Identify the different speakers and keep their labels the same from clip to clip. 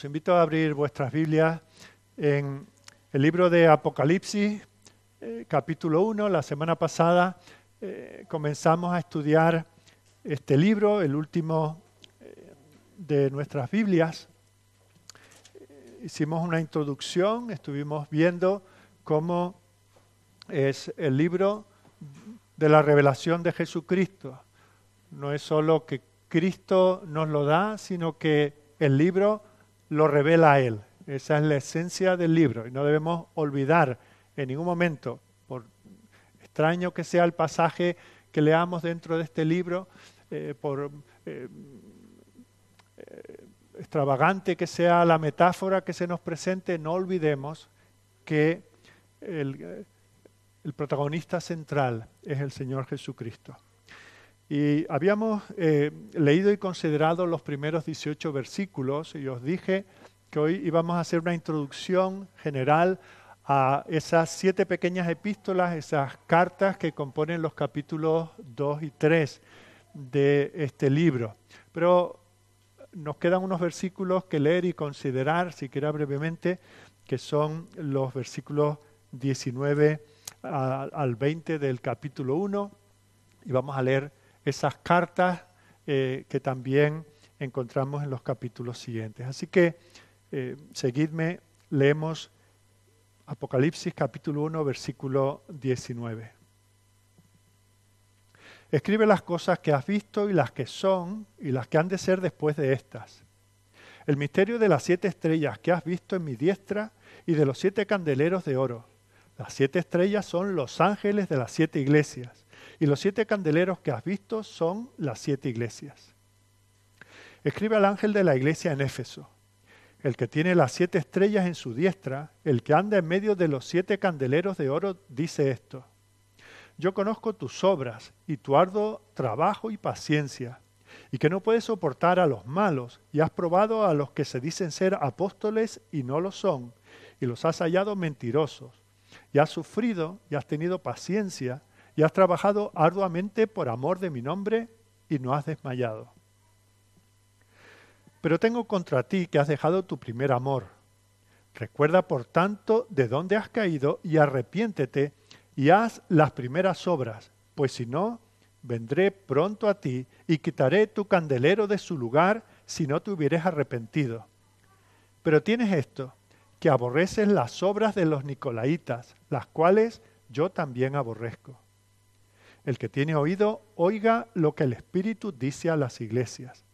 Speaker 1: Os invito a abrir vuestras Biblias en el libro de Apocalipsis, eh, capítulo 1. La semana pasada eh, comenzamos a estudiar este libro, el último eh, de nuestras Biblias. hicimos una introducción, estuvimos viendo cómo es el libro de la revelación de Jesucristo. No es solo que Cristo nos lo da, sino que el libro lo revela a Él. Esa es la esencia del libro y no debemos olvidar en ningún momento, por extraño que sea el pasaje que leamos dentro de este libro, eh, por eh, eh, extravagante que sea la metáfora que se nos presente, no olvidemos que el, el protagonista central es el Señor Jesucristo. Y habíamos eh, leído y considerado los primeros 18 versículos y os dije que hoy íbamos a hacer una introducción general a esas siete pequeñas epístolas, esas cartas que componen los capítulos 2 y 3 de este libro. Pero nos quedan unos versículos que leer y considerar, si quiera brevemente, que son los versículos 19 al 20 del capítulo 1 y vamos a leer esas cartas eh, que también encontramos en los capítulos siguientes. Así que eh, seguidme, leemos Apocalipsis capítulo 1, versículo 19. Escribe las cosas que has visto y las que son y las que han de ser después de estas. El misterio de las siete estrellas que has visto en mi diestra y de los siete candeleros de oro. Las siete estrellas son los ángeles de las siete iglesias y los siete candeleros que has visto son las siete iglesias. Escribe al ángel de la iglesia en Éfeso, el que tiene las siete estrellas en su diestra, el que anda en medio de los siete candeleros de oro, dice esto. Yo conozco tus obras y tu arduo trabajo y paciencia, y que no puedes soportar a los malos, y has probado a los que se dicen ser apóstoles y no lo son, y los has hallado mentirosos, y has sufrido y has tenido paciencia, y has trabajado arduamente por amor de mi nombre y no has desmayado. Pero tengo contra ti que has dejado tu primer amor. Recuerda, por tanto, de dónde has caído y arrepiéntete y haz las primeras obras, pues si no, vendré pronto a ti y quitaré tu candelero de su lugar si no te hubieres arrepentido. Pero tienes esto, que aborreces las obras de los nicolaitas, las cuales yo también aborrezco. El que tiene oído, oiga lo que el Espíritu dice a las iglesias.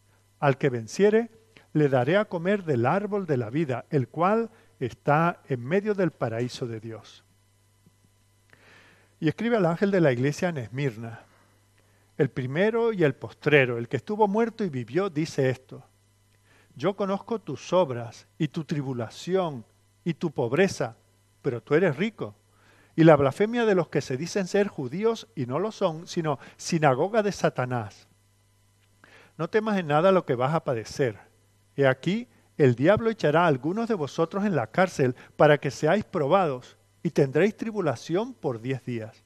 Speaker 1: Al que venciere, le daré a comer del árbol de la vida, el cual está en medio del paraíso de Dios. Y escribe al ángel de la iglesia en Esmirna. El primero y el postrero, el que estuvo muerto y vivió, dice esto. Yo conozco tus obras y tu tribulación y tu pobreza, pero tú eres rico y la blasfemia de los que se dicen ser judíos y no lo son, sino sinagoga de Satanás. No temas en nada lo que vas a padecer. He aquí, el diablo echará a algunos de vosotros en la cárcel para que seáis probados, y tendréis tribulación por diez días.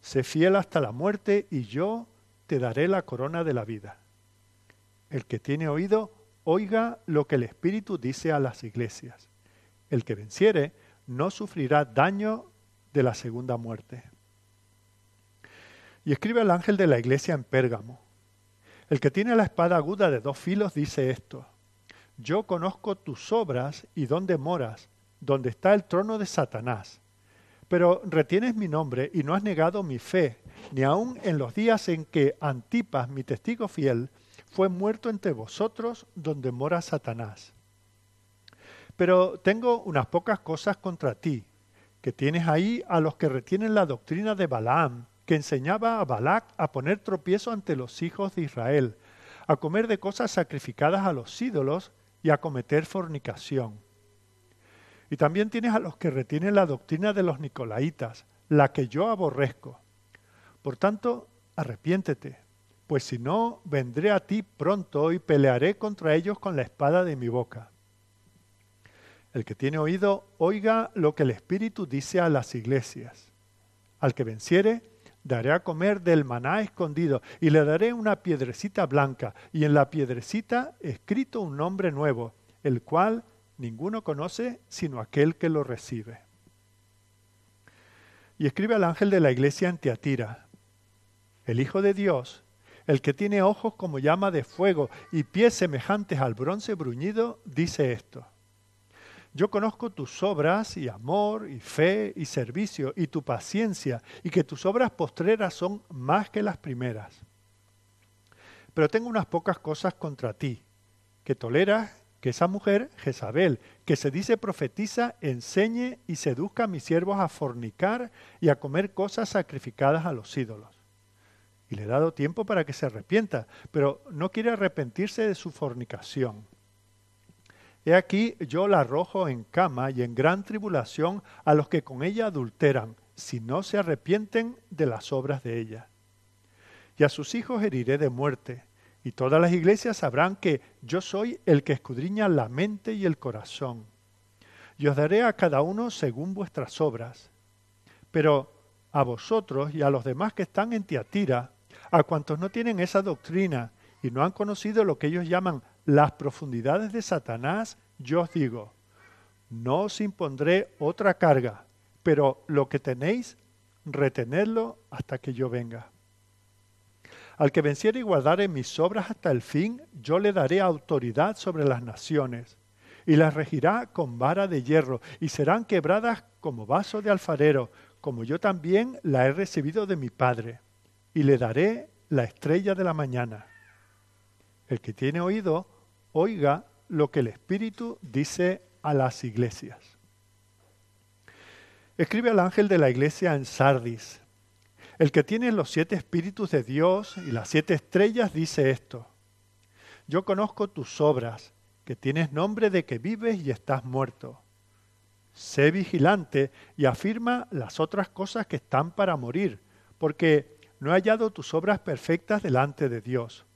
Speaker 1: Sé fiel hasta la muerte, y yo te daré la corona de la vida. El que tiene oído, oiga lo que el Espíritu dice a las iglesias. El que venciere, no sufrirá daño de la segunda muerte. Y escribe al ángel de la iglesia en Pérgamo. El que tiene la espada aguda de dos filos dice esto. Yo conozco tus obras y dónde moras, donde está el trono de Satanás. Pero retienes mi nombre y no has negado mi fe, ni aun en los días en que Antipas, mi testigo fiel, fue muerto entre vosotros donde mora Satanás. Pero tengo unas pocas cosas contra ti, que tienes ahí a los que retienen la doctrina de Balaam, que enseñaba a Balac a poner tropiezo ante los hijos de Israel, a comer de cosas sacrificadas a los ídolos y a cometer fornicación. Y también tienes a los que retienen la doctrina de los nicolaitas, la que yo aborrezco. Por tanto, arrepiéntete, pues si no, vendré a ti pronto y pelearé contra ellos con la espada de mi boca. El que tiene oído, oiga lo que el Espíritu dice a las iglesias. Al que venciere, daré a comer del maná escondido y le daré una piedrecita blanca y en la piedrecita escrito un nombre nuevo, el cual ninguno conoce sino aquel que lo recibe. Y escribe al ángel de la iglesia en Tiatira, el Hijo de Dios, el que tiene ojos como llama de fuego y pies semejantes al bronce bruñido, dice esto. Yo conozco tus obras y amor y fe y servicio y tu paciencia y que tus obras postreras son más que las primeras. Pero tengo unas pocas cosas contra ti, que toleras que esa mujer, Jezabel, que se dice profetiza, enseñe y seduzca a mis siervos a fornicar y a comer cosas sacrificadas a los ídolos. Y le he dado tiempo para que se arrepienta, pero no quiere arrepentirse de su fornicación. He aquí yo la arrojo en cama y en gran tribulación a los que con ella adulteran, si no se arrepienten de las obras de ella. Y a sus hijos heriré de muerte, y todas las iglesias sabrán que yo soy el que escudriña la mente y el corazón. Y os daré a cada uno según vuestras obras. Pero a vosotros y a los demás que están en Tiatira, a cuantos no tienen esa doctrina y no han conocido lo que ellos llaman las profundidades de Satanás, yo os digo, no os impondré otra carga, pero lo que tenéis, retenedlo hasta que yo venga. Al que venciere y guardare mis obras hasta el fin, yo le daré autoridad sobre las naciones, y las regirá con vara de hierro, y serán quebradas como vaso de alfarero, como yo también la he recibido de mi Padre, y le daré la estrella de la mañana. El que tiene oído, oiga lo que el Espíritu dice a las iglesias. Escribe al ángel de la iglesia en Sardis. El que tiene los siete espíritus de Dios y las siete estrellas dice esto. Yo conozco tus obras, que tienes nombre de que vives y estás muerto. Sé vigilante y afirma las otras cosas que están para morir, porque no he hallado tus obras perfectas delante de Dios.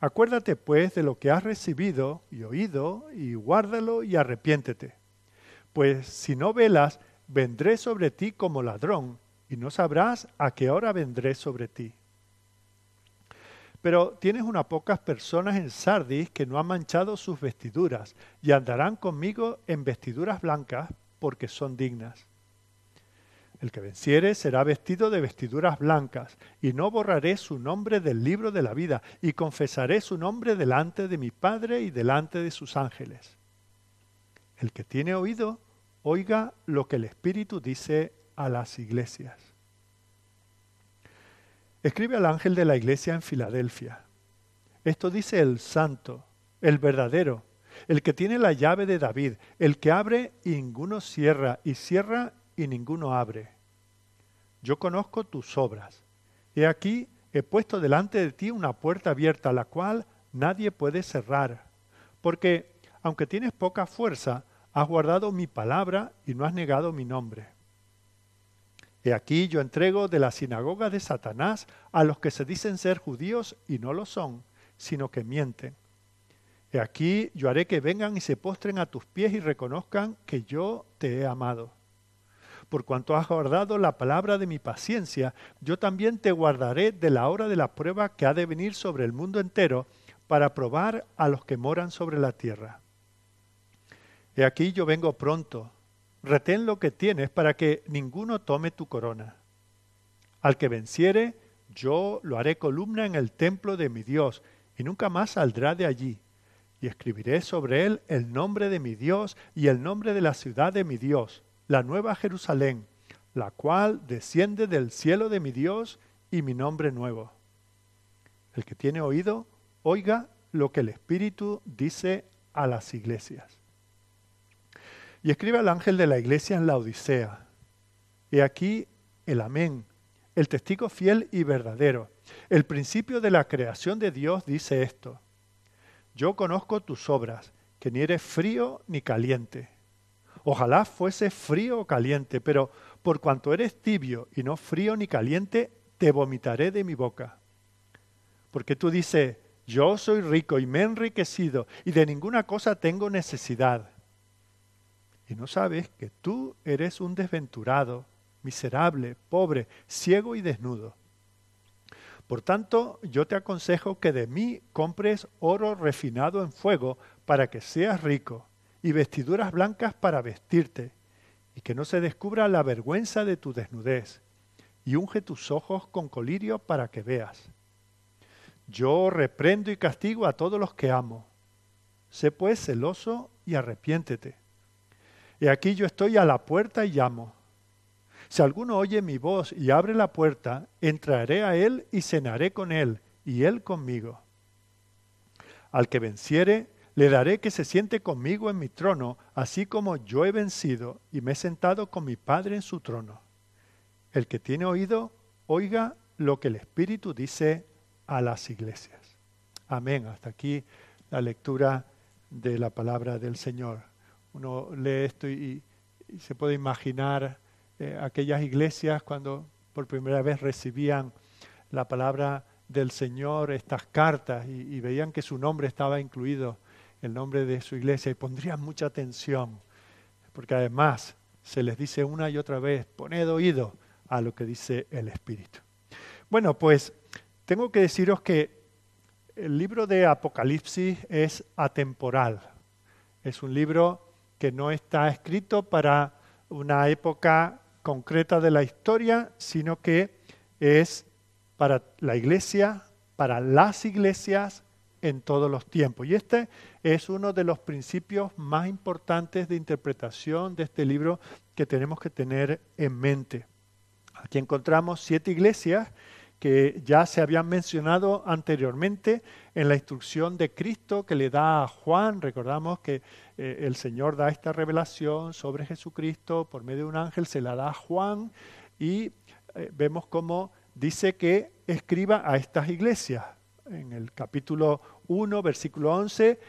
Speaker 1: Acuérdate pues de lo que has recibido y oído, y guárdalo y arrepiéntete. Pues si no velas, vendré sobre ti como ladrón, y no sabrás a qué hora vendré sobre ti. Pero tienes unas pocas personas en Sardis que no han manchado sus vestiduras, y andarán conmigo en vestiduras blancas, porque son dignas. El que venciere será vestido de vestiduras blancas, y no borraré su nombre del libro de la vida, y confesaré su nombre delante de mi Padre y delante de sus ángeles. El que tiene oído, oiga lo que el Espíritu dice a las iglesias. Escribe al ángel de la iglesia en Filadelfia. Esto dice el santo, el verdadero, el que tiene la llave de David, el que abre y ninguno cierra, y cierra y ninguno abre. Yo conozco tus obras. He aquí, he puesto delante de ti una puerta abierta, la cual nadie puede cerrar. Porque, aunque tienes poca fuerza, has guardado mi palabra y no has negado mi nombre. He aquí yo entrego de la sinagoga de Satanás a los que se dicen ser judíos y no lo son, sino que mienten. He aquí yo haré que vengan y se postren a tus pies y reconozcan que yo te he amado por cuanto has guardado la palabra de mi paciencia, yo también te guardaré de la hora de la prueba que ha de venir sobre el mundo entero para probar a los que moran sobre la tierra. He aquí yo vengo pronto, retén lo que tienes para que ninguno tome tu corona. Al que venciere, yo lo haré columna en el templo de mi Dios, y nunca más saldrá de allí. Y escribiré sobre él el nombre de mi Dios y el nombre de la ciudad de mi Dios, la nueva Jerusalén, la cual desciende del cielo de mi Dios y mi nombre nuevo. El que tiene oído, oiga lo que el Espíritu dice a las iglesias. Y escribe al ángel de la iglesia en la Odisea. He aquí el amén, el testigo fiel y verdadero. El principio de la creación de Dios dice esto. Yo conozco tus obras, que ni eres frío ni caliente. Ojalá fuese frío o caliente, pero por cuanto eres tibio y no frío ni caliente, te vomitaré de mi boca. Porque tú dices, yo soy rico y me he enriquecido y de ninguna cosa tengo necesidad. Y no sabes que tú eres un desventurado, miserable, pobre, ciego y desnudo. Por tanto, yo te aconsejo que de mí compres oro refinado en fuego para que seas rico, y vestiduras blancas para vestirte, y que no se descubra la vergüenza de tu desnudez, y unge tus ojos con colirio para que veas. Yo reprendo y castigo a todos los que amo. Sé pues celoso y arrepiéntete. Y aquí yo estoy a la puerta y llamo. Si alguno oye mi voz y abre la puerta, entraré a él y cenaré con él, y él conmigo. Al que venciere, le daré que se siente conmigo en mi trono, así como yo he vencido y me he sentado con mi Padre en su trono. El que tiene oído, oiga lo que el Espíritu dice a las iglesias. Amén. Hasta aquí la lectura de la palabra del Señor. Uno lee esto y, se puede imaginar eh, aquellas iglesias cuando por primera vez recibían la palabra del Señor, estas cartas, y, veían que su nombre estaba incluido, el nombre de su iglesia, y pondrían mucha atención, porque además se les dice una y otra vez, poned oído a lo que dice el Espíritu. Bueno, pues tengo que deciros que el libro de Apocalipsis es atemporal. Es un libro que no está escrito para una época concreta de la historia, sino que es para la iglesia, para las iglesias en todos los tiempos. Y este es uno de los principios más importantes de interpretación de este libro que tenemos que tener en mente. Aquí encontramos siete iglesias que ya se habían mencionado anteriormente en la instrucción de Cristo que le da a Juan. Recordamos que eh, el Señor da esta revelación sobre Jesucristo por medio de un ángel, se la da a Juan y eh, vemos cómo dice que escriba a estas iglesias. En el capítulo 1, versículo 11,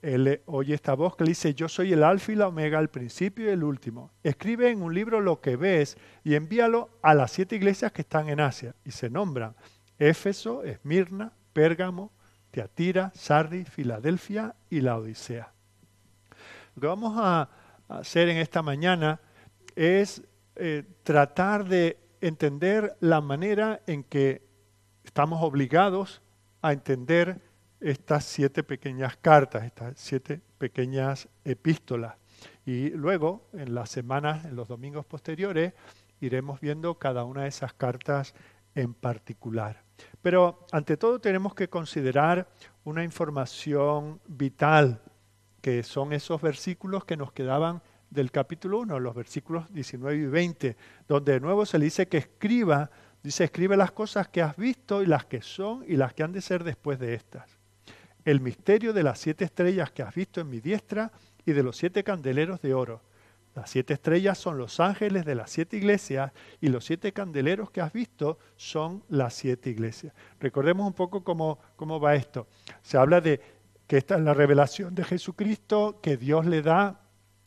Speaker 1: él oye esta voz que le dice, yo soy el alfa y la omega, el principio y el último. Escribe en un libro lo que ves y envíalo a las siete iglesias que están en Asia. Y se nombran Éfeso, Esmirna, Pérgamo, Teatira, Sardis, Filadelfia y la Odisea. Lo que vamos a hacer en esta mañana es eh, tratar de entender la manera en que estamos obligados a entender estas siete pequeñas cartas, estas siete pequeñas epístolas. Y luego, en las semanas, en los domingos posteriores, iremos viendo cada una de esas cartas en particular. Pero ante todo tenemos que considerar una información vital, que son esos versículos que nos quedaban del capítulo 1, los versículos 19 y 20, donde de nuevo se le dice que escriba, dice, escribe las cosas que has visto y las que son y las que han de ser después de estas el misterio de las siete estrellas que has visto en mi diestra y de los siete candeleros de oro. Las siete estrellas son los ángeles de las siete iglesias y los siete candeleros que has visto son las siete iglesias. Recordemos un poco cómo, cómo va esto. Se habla de que esta es la revelación de Jesucristo que Dios le da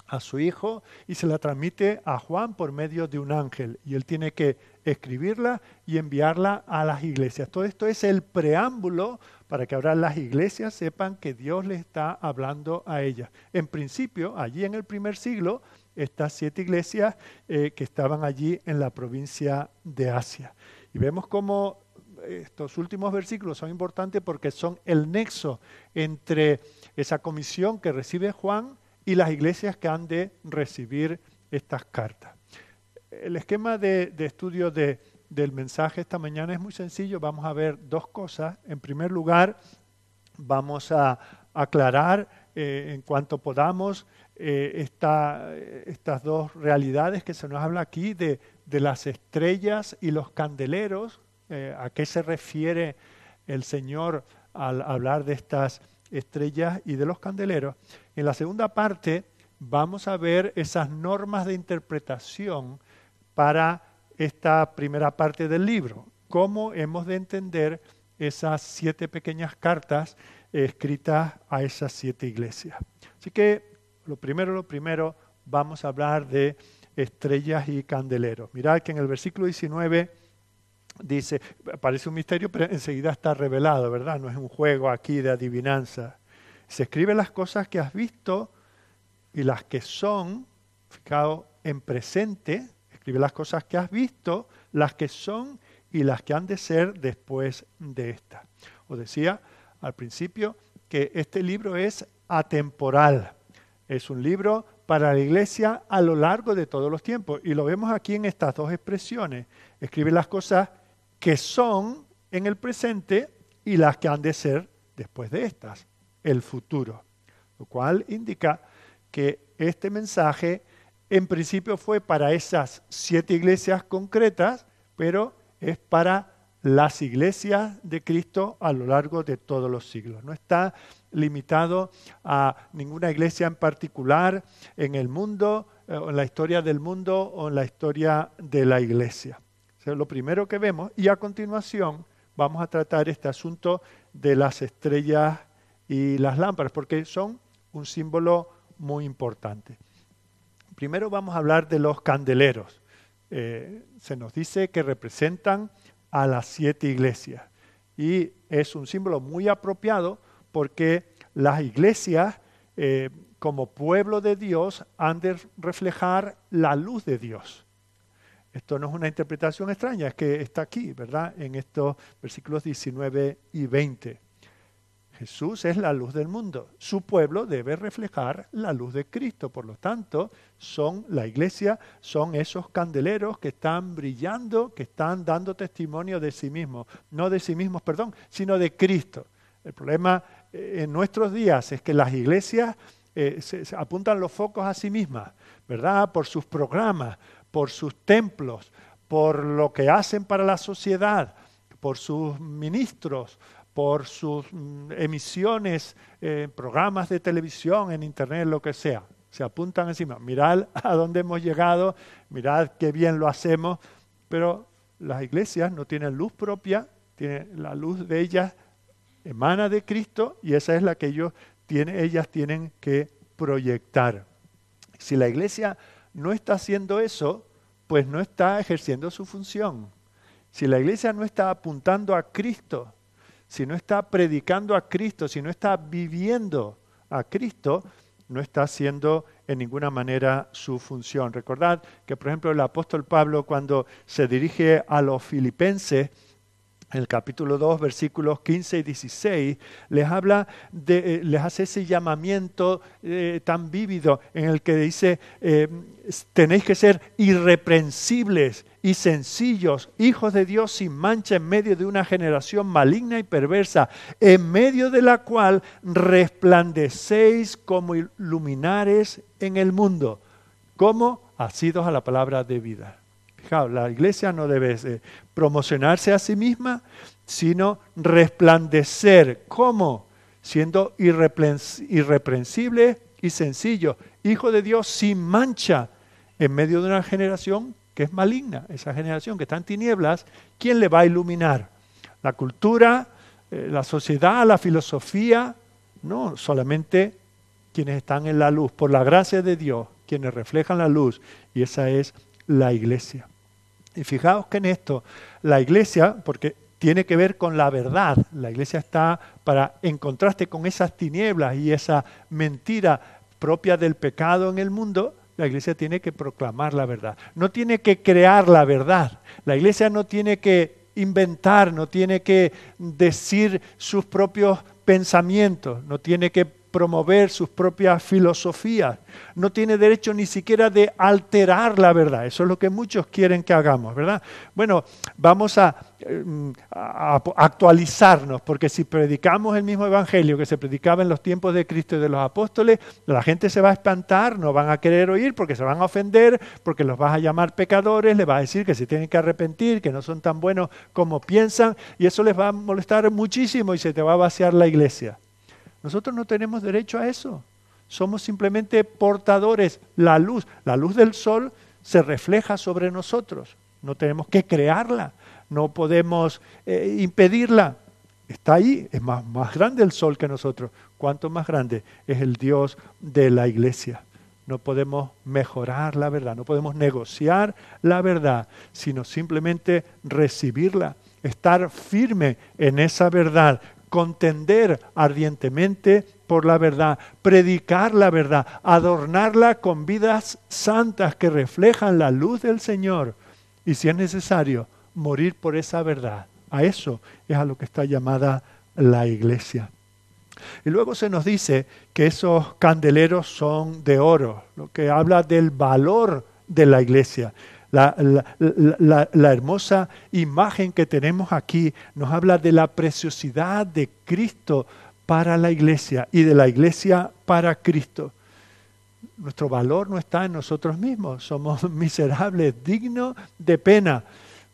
Speaker 1: a su hijo y se la transmite a Juan por medio de un ángel y él tiene que escribirla y enviarla a las iglesias. Todo esto es el preámbulo para que ahora las iglesias sepan que Dios les está hablando a ellas. En principio, allí en el primer siglo, estas siete iglesias eh, que estaban allí en la provincia de Asia. Y vemos cómo estos últimos versículos son importantes porque son el nexo entre esa comisión que recibe Juan y las iglesias que han de recibir estas cartas. El esquema de, de estudio de, del mensaje esta mañana es muy sencillo. Vamos a ver dos cosas. En primer lugar, vamos a aclarar eh, en cuanto podamos eh, estas dos realidades que se nos habla aquí de, las estrellas y los candeleros. Eh, ¿A qué se refiere el Señor al hablar de estas estrellas y de los candeleros? En la segunda parte vamos a ver esas normas de interpretación para esta primera parte del libro, cómo hemos de entender esas siete pequeñas cartas escritas a esas siete iglesias. Así que lo primero, lo primero, vamos a hablar de estrellas y candeleros. Mirad que en el versículo 19 dice, parece un misterio, pero enseguida está revelado, ¿verdad? No es un juego aquí de adivinanza. Se escribe las cosas que has visto y las que son, fijaos, en presente, Escribe las cosas que has visto, las que son y las que han de ser después de esta. Os decía al principio que este libro es atemporal. Es un libro para la iglesia a lo largo de todos los tiempos. Y lo vemos aquí en estas dos expresiones. Escribe las cosas que son en el presente y las que han de ser después de estas, el futuro. Lo cual indica que este mensaje en principio fue para esas siete iglesias concretas, pero es para las iglesias de Cristo a lo largo de todos los siglos. No está limitado a ninguna iglesia en particular en el mundo, eh, en la historia del mundo o en la historia de la iglesia. Es lo primero que vemos y a continuación vamos a tratar este asunto de las estrellas y las lámparas, porque son un símbolo muy importante. Primero vamos a hablar de los candeleros. Eh, se nos dice que representan a las siete iglesias y es un símbolo muy apropiado porque las iglesias eh, como pueblo de Dios han de reflejar la luz de Dios. Esto no es una interpretación extraña, es que está aquí, ¿verdad? En estos versículos 19 y 20. Jesús es la luz del mundo. Su pueblo debe reflejar la luz de Cristo. Por lo tanto, son la iglesia, son esos candeleros que están brillando, que están dando testimonio de sí mismos. No de sí mismos, perdón, sino de Cristo. El problema eh, en nuestros días es que las iglesias eh, se, apuntan los focos a sí mismas, ¿verdad? Por sus programas, por sus templos, por lo que hacen para la sociedad, por sus ministros, por sus mm, emisiones, eh, programas de televisión, en internet, lo que sea. Se apuntan encima. Mirad a dónde hemos llegado, mirad qué bien lo hacemos, pero las iglesias no tienen luz propia, tiene la luz de ellas emana de Cristo y esa es la que ellos ellas tienen que proyectar. Si la iglesia no está haciendo eso, pues no está ejerciendo su función. Si la iglesia no está apuntando a Cristo, si no está predicando a Cristo, si no está viviendo a Cristo, no está haciendo en ninguna manera su función. Recordad que, por ejemplo, el apóstol Pablo, cuando se dirige a los filipenses, el capítulo 2, versículos 15 y 16, les habla de, eh, les hace ese llamamiento eh, tan vívido en el que dice, eh, tenéis que ser irreprensibles y sencillos, hijos de Dios sin mancha en medio de una generación maligna y perversa, en medio de la cual resplandecéis como luminares en el mundo, como asidos a la palabra de vida la iglesia no debe eh, promocionarse a sí misma, sino resplandecer. ¿Cómo? Siendo irreprensible y sencillo, hijo de Dios sin mancha, en medio de una generación que es maligna, esa generación que está en tinieblas, ¿quién le va a iluminar? ¿La cultura, eh, la sociedad, la filosofía? No, solamente quienes están en la luz, por la gracia de Dios, quienes reflejan la luz, y esa es la iglesia. Y fijaos que en esto la iglesia, porque tiene que ver con la verdad, la iglesia está para, en contraste con esas tinieblas y esa mentira propia del pecado en el mundo, la iglesia tiene que proclamar la verdad. No tiene que crear la verdad. La iglesia no tiene que inventar, no tiene que decir sus propios pensamientos, no tiene que promover sus propias filosofías, no tiene derecho ni siquiera de alterar la verdad. Eso es lo que muchos quieren que hagamos, ¿verdad? Bueno, vamos a, mm, actualizarnos, porque si predicamos el mismo evangelio que se predicaba en los tiempos de Cristo y de los apóstoles, la gente se va a espantar, no van a querer oír porque se van a ofender, porque los vas a llamar pecadores, les vas a decir que se tienen que arrepentir, que no son tan buenos como piensan, y eso les va a molestar muchísimo y se te va a vaciar la iglesia. Nosotros no tenemos derecho a eso. Somos simplemente portadores. La luz, la luz del sol se refleja sobre nosotros. No tenemos que crearla, no podemos eh, impedirla. Está ahí, es más, más grande el sol que nosotros. ¿Cuánto más grande es el Dios de la iglesia? No podemos mejorar la verdad, no podemos negociar la verdad, sino simplemente recibirla, estar firme en esa verdad, contender ardientemente por la verdad, predicar la verdad, adornarla con vidas santas que reflejan la luz del Señor y si es necesario, morir por esa verdad. A eso es a lo que está llamada la iglesia. Y luego se nos dice que esos candeleros son de oro, lo que habla del valor de la iglesia. La, hermosa imagen que tenemos aquí nos habla de la preciosidad de Cristo para la iglesia y de la iglesia para Cristo. Nuestro valor no está en nosotros mismos, somos miserables, dignos de pena,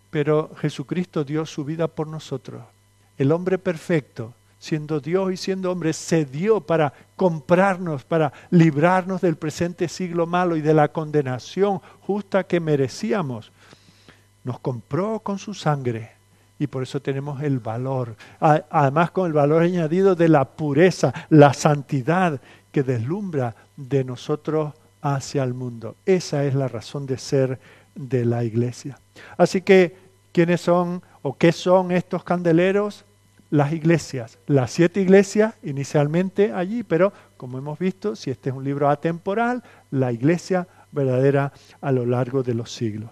Speaker 1: pero Jesucristo dio su vida por nosotros. El hombre perfecto, siendo Dios y siendo hombre, se dio para comprarnos, para librarnos del presente siglo malo y de la condenación justa que merecíamos. Nos compró con su sangre y por eso tenemos el valor. Además con el valor añadido de la pureza, la santidad que deslumbra de nosotros hacia el mundo. Esa es la razón de ser de la iglesia. Así que, ¿quiénes son o qué son estos candeleros? Las iglesias, las siete iglesias inicialmente allí, pero como hemos visto, si este es un libro atemporal, la iglesia verdadera a lo largo de los siglos.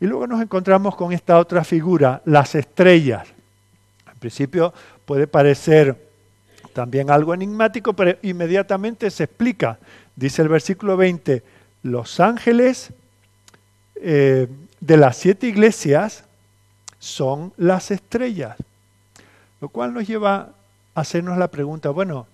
Speaker 1: Y luego nos encontramos con esta otra figura, las estrellas. En principio puede parecer también algo enigmático, pero inmediatamente se explica. Dice el versículo 20, los ángeles eh, de las siete iglesias son las estrellas. Lo cual nos lleva a hacernos la pregunta, bueno,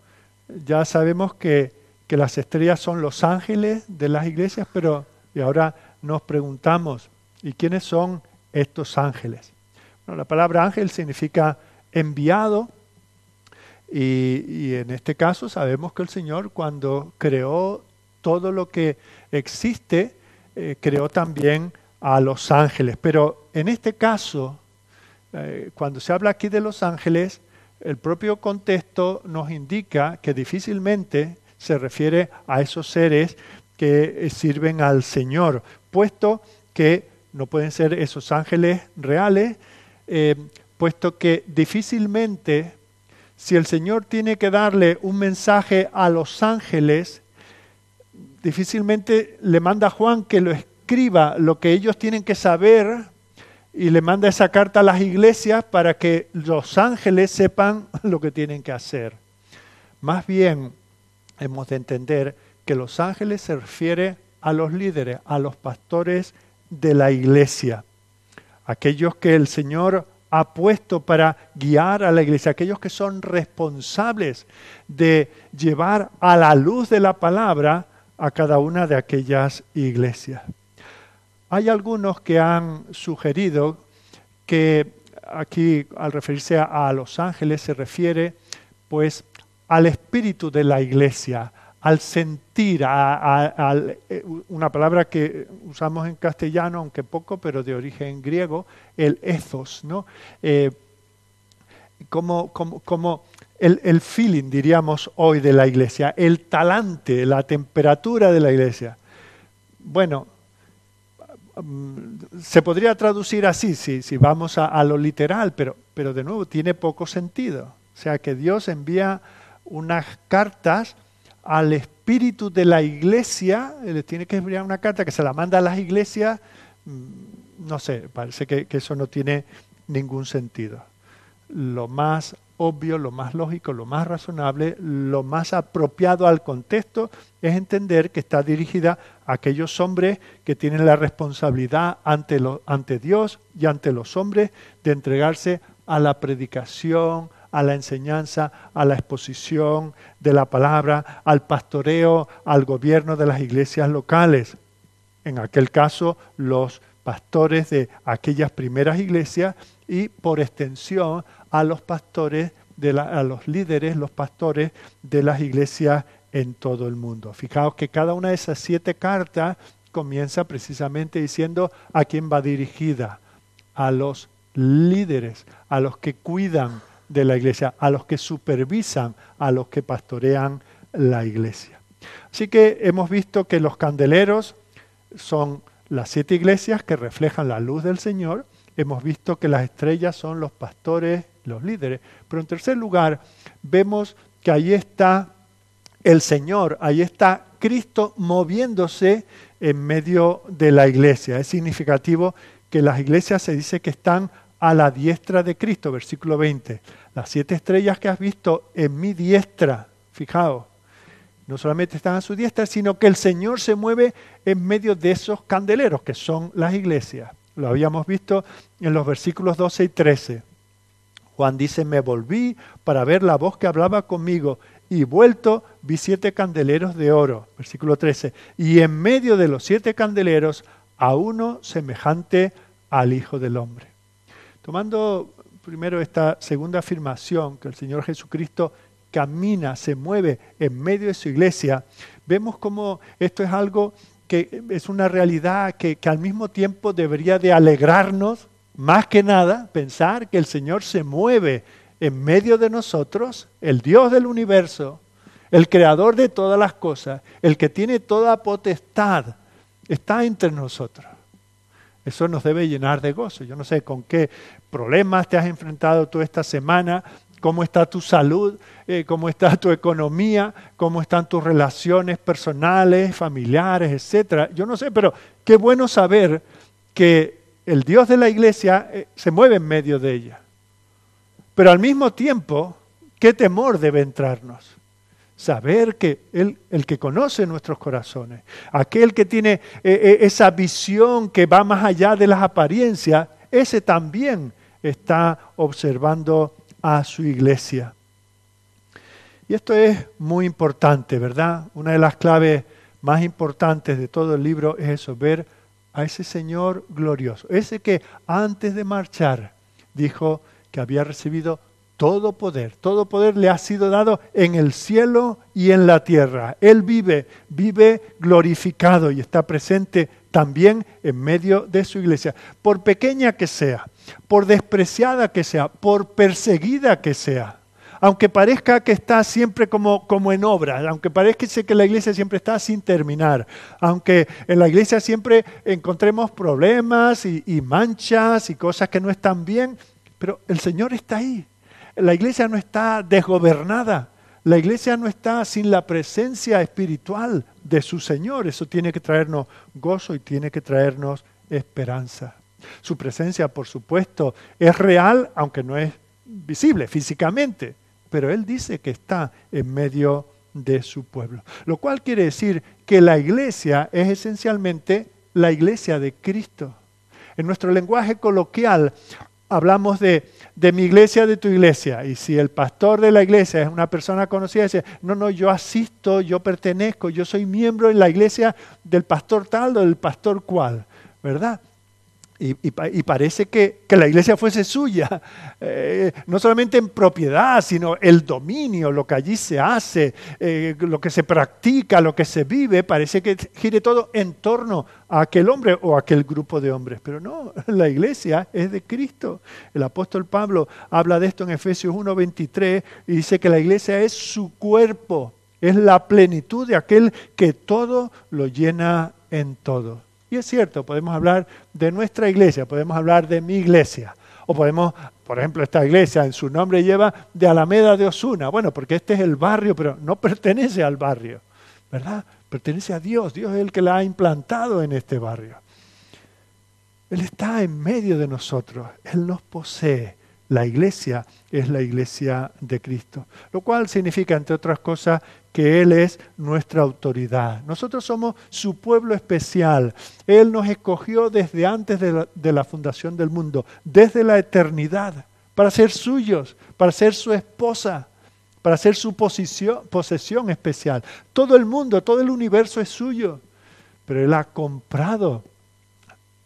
Speaker 1: ya sabemos que, las estrellas son los ángeles de las iglesias, pero y ahora nos preguntamos, ¿y quiénes son estos ángeles? Bueno, la palabra ángel significa enviado y, en este caso sabemos que el Señor cuando creó todo lo que existe, eh, creó también a los ángeles. Pero en este caso, eh, cuando se habla aquí de los ángeles, el propio contexto nos indica que difícilmente se refiere a esos seres que eh, sirven al Señor, puesto que no pueden ser esos ángeles reales, eh, puesto que difícilmente si el Señor tiene que darle un mensaje a los ángeles, difícilmente le manda a Juan que lo escriba lo que ellos tienen que saber y le manda esa carta a las iglesias para que los ángeles sepan lo que tienen que hacer. Más bien, hemos de entender que los ángeles se refiere a los líderes, a los pastores de la iglesia, aquellos que el Señor ha puesto para guiar a la iglesia, aquellos que son responsables de llevar a la luz de la palabra a cada una de aquellas iglesias. Hay algunos que han sugerido que aquí al referirse a, los ángeles se refiere pues al espíritu de la iglesia, al sentir, a, eh, una palabra que usamos en castellano, aunque poco, pero de origen griego, el ethos, ¿no? Eh, como, el, el, feeling, diríamos hoy, de la iglesia, el talante, la temperatura de la iglesia. Bueno, se podría traducir así si, si vamos a, lo literal, pero, pero de nuevo tiene poco sentido. O sea que Dios envía unas cartas al espíritu de la iglesia, le tiene que enviar una carta que se la manda a las iglesias, mm, no sé, parece que eso no tiene ningún sentido. Lo más obvio, lo más lógico, lo más razonable, lo más apropiado al contexto es entender que está dirigida aquellos hombres que tienen la responsabilidad ante, ante Dios y ante los hombres de entregarse a la predicación, a la enseñanza, a la exposición de la palabra, al pastoreo, al gobierno de las iglesias locales. En aquel caso, los pastores de aquellas primeras iglesias y por extensión a los pastores, de a los líderes, los pastores de las iglesias en todo el mundo. Fijaos que cada una de esas siete cartas comienza precisamente diciendo a quién va dirigida, a los líderes, a los que cuidan de la iglesia, a los que supervisan, a los que pastorean la iglesia. Así que hemos visto que los candeleros son las siete iglesias que reflejan la luz del Señor. Hemos visto que las estrellas son los pastores los líderes. Pero en tercer lugar, vemos que ahí está el Señor, ahí está Cristo moviéndose en medio de la iglesia. Es significativo que las iglesias se dice que están a la diestra de Cristo, versículo 20. Las siete estrellas que has visto en mi diestra, fijaos, no solamente están a su diestra, sino que el Señor se mueve en medio de esos candeleros que son las iglesias. Lo habíamos visto en los versículos 12 y 13. Juan dice, me volví para ver la voz que hablaba conmigo y vuelto vi siete candeleros de oro. Versículo 13. Y en medio de los siete candeleros a uno semejante al Hijo del Hombre. Tomando primero esta segunda afirmación, que el Señor Jesucristo camina, se mueve en medio de su iglesia, vemos como esto es algo que es una realidad que, que, al mismo tiempo debería de alegrarnos, más que nada, pensar que el Señor se mueve en medio de nosotros, el Dios del universo, el creador de todas las cosas, el que tiene toda potestad, está entre nosotros. Eso nos debe llenar de gozo. Yo no sé con qué problemas te has enfrentado tú esta semana, cómo está tu salud, eh, cómo está tu economía, cómo están tus relaciones personales, familiares, etcétera. Yo no sé, pero qué bueno saber que el Dios de la iglesia eh, se mueve en medio de ella. Pero al mismo tiempo, qué temor debe entrarnos Saber que Él, el que conoce nuestros corazones, aquel que tiene eh, eh, esa visión que va más allá de las apariencias, ese también está observando a su iglesia. Y esto es muy importante, ¿verdad? Una de las claves más importantes de todo el libro es eso, ver a ese Señor glorioso, ese que antes de marchar dijo que había recibido todo poder, todo poder le ha sido dado en el cielo y en la tierra. Él vive, vive glorificado y está presente también en medio de su iglesia. Por pequeña que sea, por despreciada que sea, por perseguida que sea, aunque parezca que está siempre como, como en obra, aunque parezca que la iglesia siempre está sin terminar, aunque en la iglesia siempre encontremos problemas y, y manchas y cosas que no están bien, pero el Señor está ahí la iglesia no está desgobernada. La iglesia no está sin la presencia espiritual de su Señor. Eso tiene que traernos gozo y tiene que traernos esperanza. Su presencia, por supuesto, es real, aunque no es visible físicamente, pero Él dice que está en medio de su pueblo. Lo cual quiere decir que la iglesia es esencialmente la iglesia de Cristo. En nuestro lenguaje coloquial hablamos de mi iglesia, de tu iglesia. Y si el pastor de la iglesia es una persona conocida, dice, no, no, yo asisto, yo pertenezco, yo soy miembro en la iglesia del pastor tal o del pastor cual, ¿verdad? Y, parece que, la iglesia fuese suya, eh, no solamente en propiedad, sino el dominio, lo que allí se hace, eh, lo que se practica, lo que se vive, parece que gire todo en torno a aquel hombre o a aquel grupo de hombres. Pero no, la iglesia es de Cristo. El apóstol Pablo habla de esto en Efesios 1:23 y dice que la iglesia es su cuerpo, es la plenitud de aquel que todo lo llena en todo. Y es cierto, podemos hablar de nuestra iglesia, podemos hablar de mi iglesia, o podemos, por ejemplo, esta iglesia en su nombre lleva de Alameda de Osuna, bueno, porque este es el barrio, pero no pertenece al barrio, ¿verdad? Pertenece a Dios, Dios es el que la ha implantado en este barrio. Él está en medio de nosotros, Él nos posee. La iglesia es la iglesia de Cristo, lo cual significa, entre otras cosas, que Él es nuestra autoridad. Nosotros somos su pueblo especial. Él nos escogió desde antes de la, fundación del mundo, desde la eternidad, para ser suyos, para ser su esposa, para ser su posesión especial. Todo el mundo, todo el universo es suyo, pero Él ha comprado,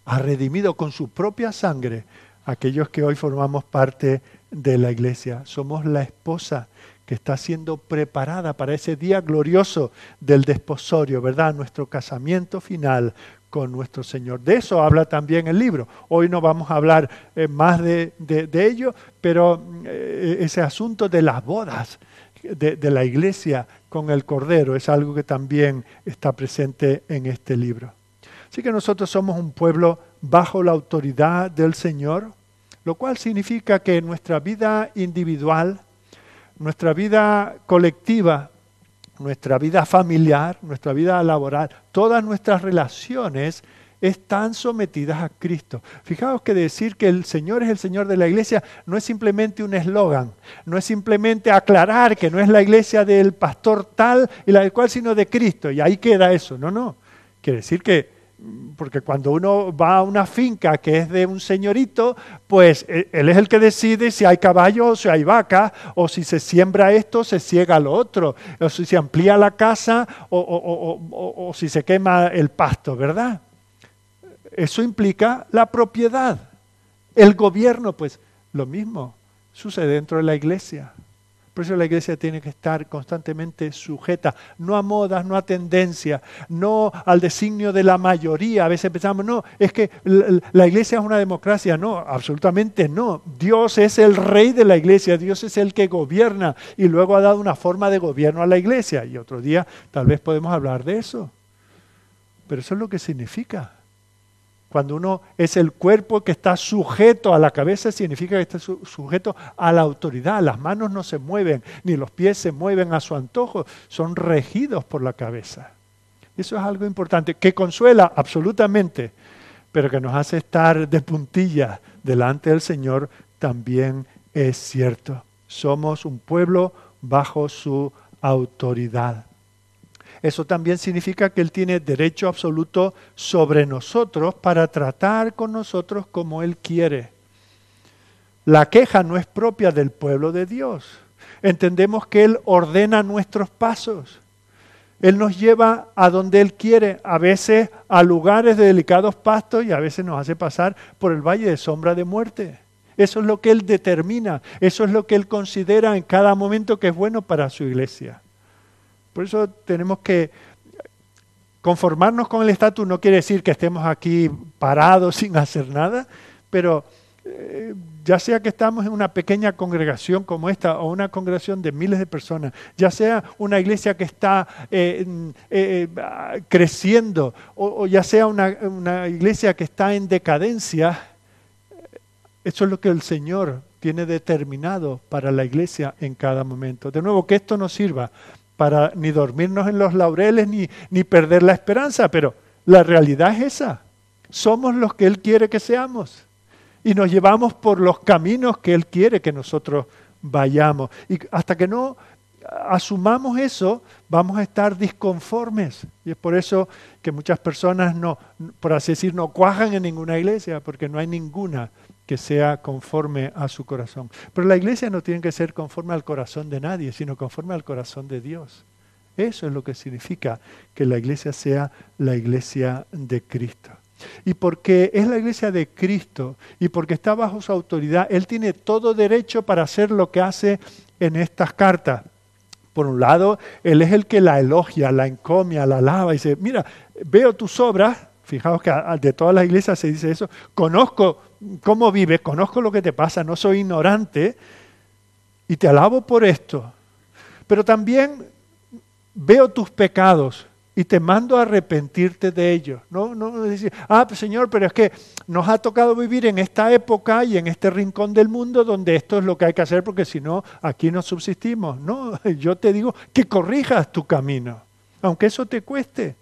Speaker 1: ha redimido con su propia sangre aquellos que hoy formamos parte de la iglesia. Somos la esposa que está siendo preparada para ese día glorioso del desposorio, ¿verdad? Nuestro casamiento final con nuestro Señor. De eso habla también el libro. Hoy no vamos a hablar eh, más de, ello, pero eh, ese asunto de las bodas de, de la iglesia con el Cordero es algo que también está presente en este libro. Así que nosotros somos un pueblo bajo la autoridad del Señor, lo cual significa que nuestra vida individual, nuestra vida colectiva, nuestra vida familiar, nuestra vida laboral, todas nuestras relaciones están sometidas a Cristo. Fijaos que decir que el Señor es el Señor de la iglesia no es simplemente un eslogan, no es simplemente aclarar que no es la iglesia del pastor tal y la del cual, sino de Cristo. Y ahí queda eso. No, no. Quiere decir que porque cuando uno va a una finca que es de un señorito, pues e, él es el que decide si hay caballos o si hay vacas, o si se siembra esto, se ciega lo otro, o si se amplía la casa o, o si se quema el pasto, ¿verdad? Eso implica la propiedad. El gobierno, pues lo mismo sucede dentro de la iglesia. Por eso la iglesia tiene que estar constantemente sujeta, no a modas, no a tendencias, no al designio de la mayoría. A veces pensamos, no, es que la iglesia es una democracia. No, absolutamente no. Dios es el rey de la iglesia, Dios es el que gobierna y luego ha dado una forma de gobierno a la iglesia. Y otro día tal vez podemos hablar de eso. Pero eso es lo que significa. Cuando uno es el cuerpo que está sujeto a la cabeza, significa que está sujeto a la autoridad. Las manos no se mueven, ni los pies se mueven a su antojo, son regidos por la cabeza. Eso es algo importante, que consuela absolutamente, pero que nos hace estar de puntilla delante del Señor también es cierto. Somos un pueblo bajo su autoridad. Eso también significa que Él tiene derecho absoluto sobre nosotros para tratar con nosotros como Él quiere. La queja no es propia del pueblo de Dios. Entendemos que Él ordena nuestros pasos. Él nos lleva a donde Él quiere, a veces a lugares de delicados pastos y a veces nos hace pasar por el valle de sombra de muerte. Eso es lo que Él determina, eso es lo que Él considera en cada momento que es bueno para su iglesia. Por eso tenemos que conformarnos con el estatus, no quiere decir que estemos aquí parados sin hacer nada, pero eh, ya sea que estamos en una pequeña congregación como esta o una congregación de miles de personas, ya sea una iglesia que está eh, eh, creciendo o, ya sea una, una iglesia que está en decadencia, eso es lo que el Señor tiene determinado para la iglesia en cada momento. De nuevo, que esto nos sirva para ni dormirnos en los laureles ni, ni perder la esperanza, pero la realidad es esa. Somos los que Él quiere que seamos y nos llevamos por los caminos que Él quiere que nosotros vayamos. Y hasta que no asumamos eso, vamos a estar disconformes. Y es por eso que muchas personas no, por así decir, no cuajan en ninguna iglesia, porque no hay ninguna que sea conforme a su corazón. Pero la iglesia no tiene que ser conforme al corazón de nadie, sino conforme al corazón de Dios. Eso es lo que significa que la iglesia sea la iglesia de Cristo. Y porque es la iglesia de Cristo y porque está bajo su autoridad, Él tiene todo derecho para hacer lo que hace en estas cartas. Por un lado, Él es el que la elogia, la encomia, la alaba y dice, mira, veo tus obras, fijaos que de todas las iglesias se dice eso, conozco cómo vives, conozco lo que te pasa, no soy ignorante y te alabo por esto. Pero también veo tus pecados y te mando a arrepentirte de ellos. No, no decir, ah, pues, Señor, pero es que nos ha tocado vivir en esta época y en este rincón del mundo donde esto es lo que hay que hacer porque si no, aquí no subsistimos. No, yo te digo que corrijas tu camino, aunque eso te cueste.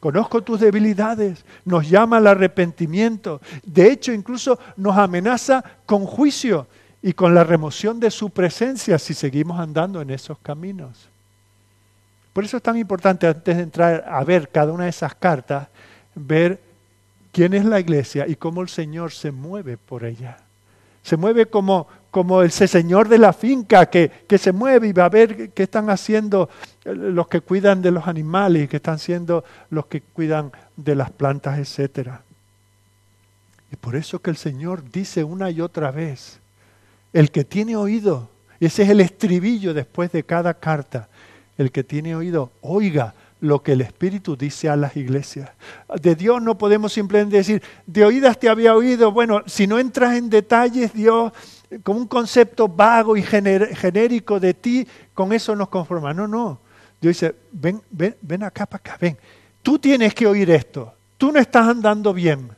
Speaker 1: Conozco tus debilidades, nos llama al arrepentimiento. De hecho, incluso nos amenaza con juicio y con la remoción de su presencia si seguimos andando en esos caminos. Por eso es tan importante antes de entrar a ver cada una de esas cartas, ver quién es la iglesia y cómo el Señor se mueve por ella. Se mueve como, como ese señor de la finca que, que, se mueve y va a ver qué están haciendo los que cuidan de los animales y qué están haciendo los que cuidan de las plantas, etc. Y por eso que el Señor dice una y otra vez, el que tiene oído, y ese es el estribillo después de cada carta, el que tiene oído, oiga lo que el Espíritu dice a las iglesias. De Dios no podemos simplemente decir, de oídas te había oído. Bueno, si no entras en detalles, Dios, con un concepto vago y genérico de ti, con eso nos conforma. No, no. Dios dice, ven, ven, ven acá para acá, ven. Tú tienes que oír esto. Tú no estás andando bien.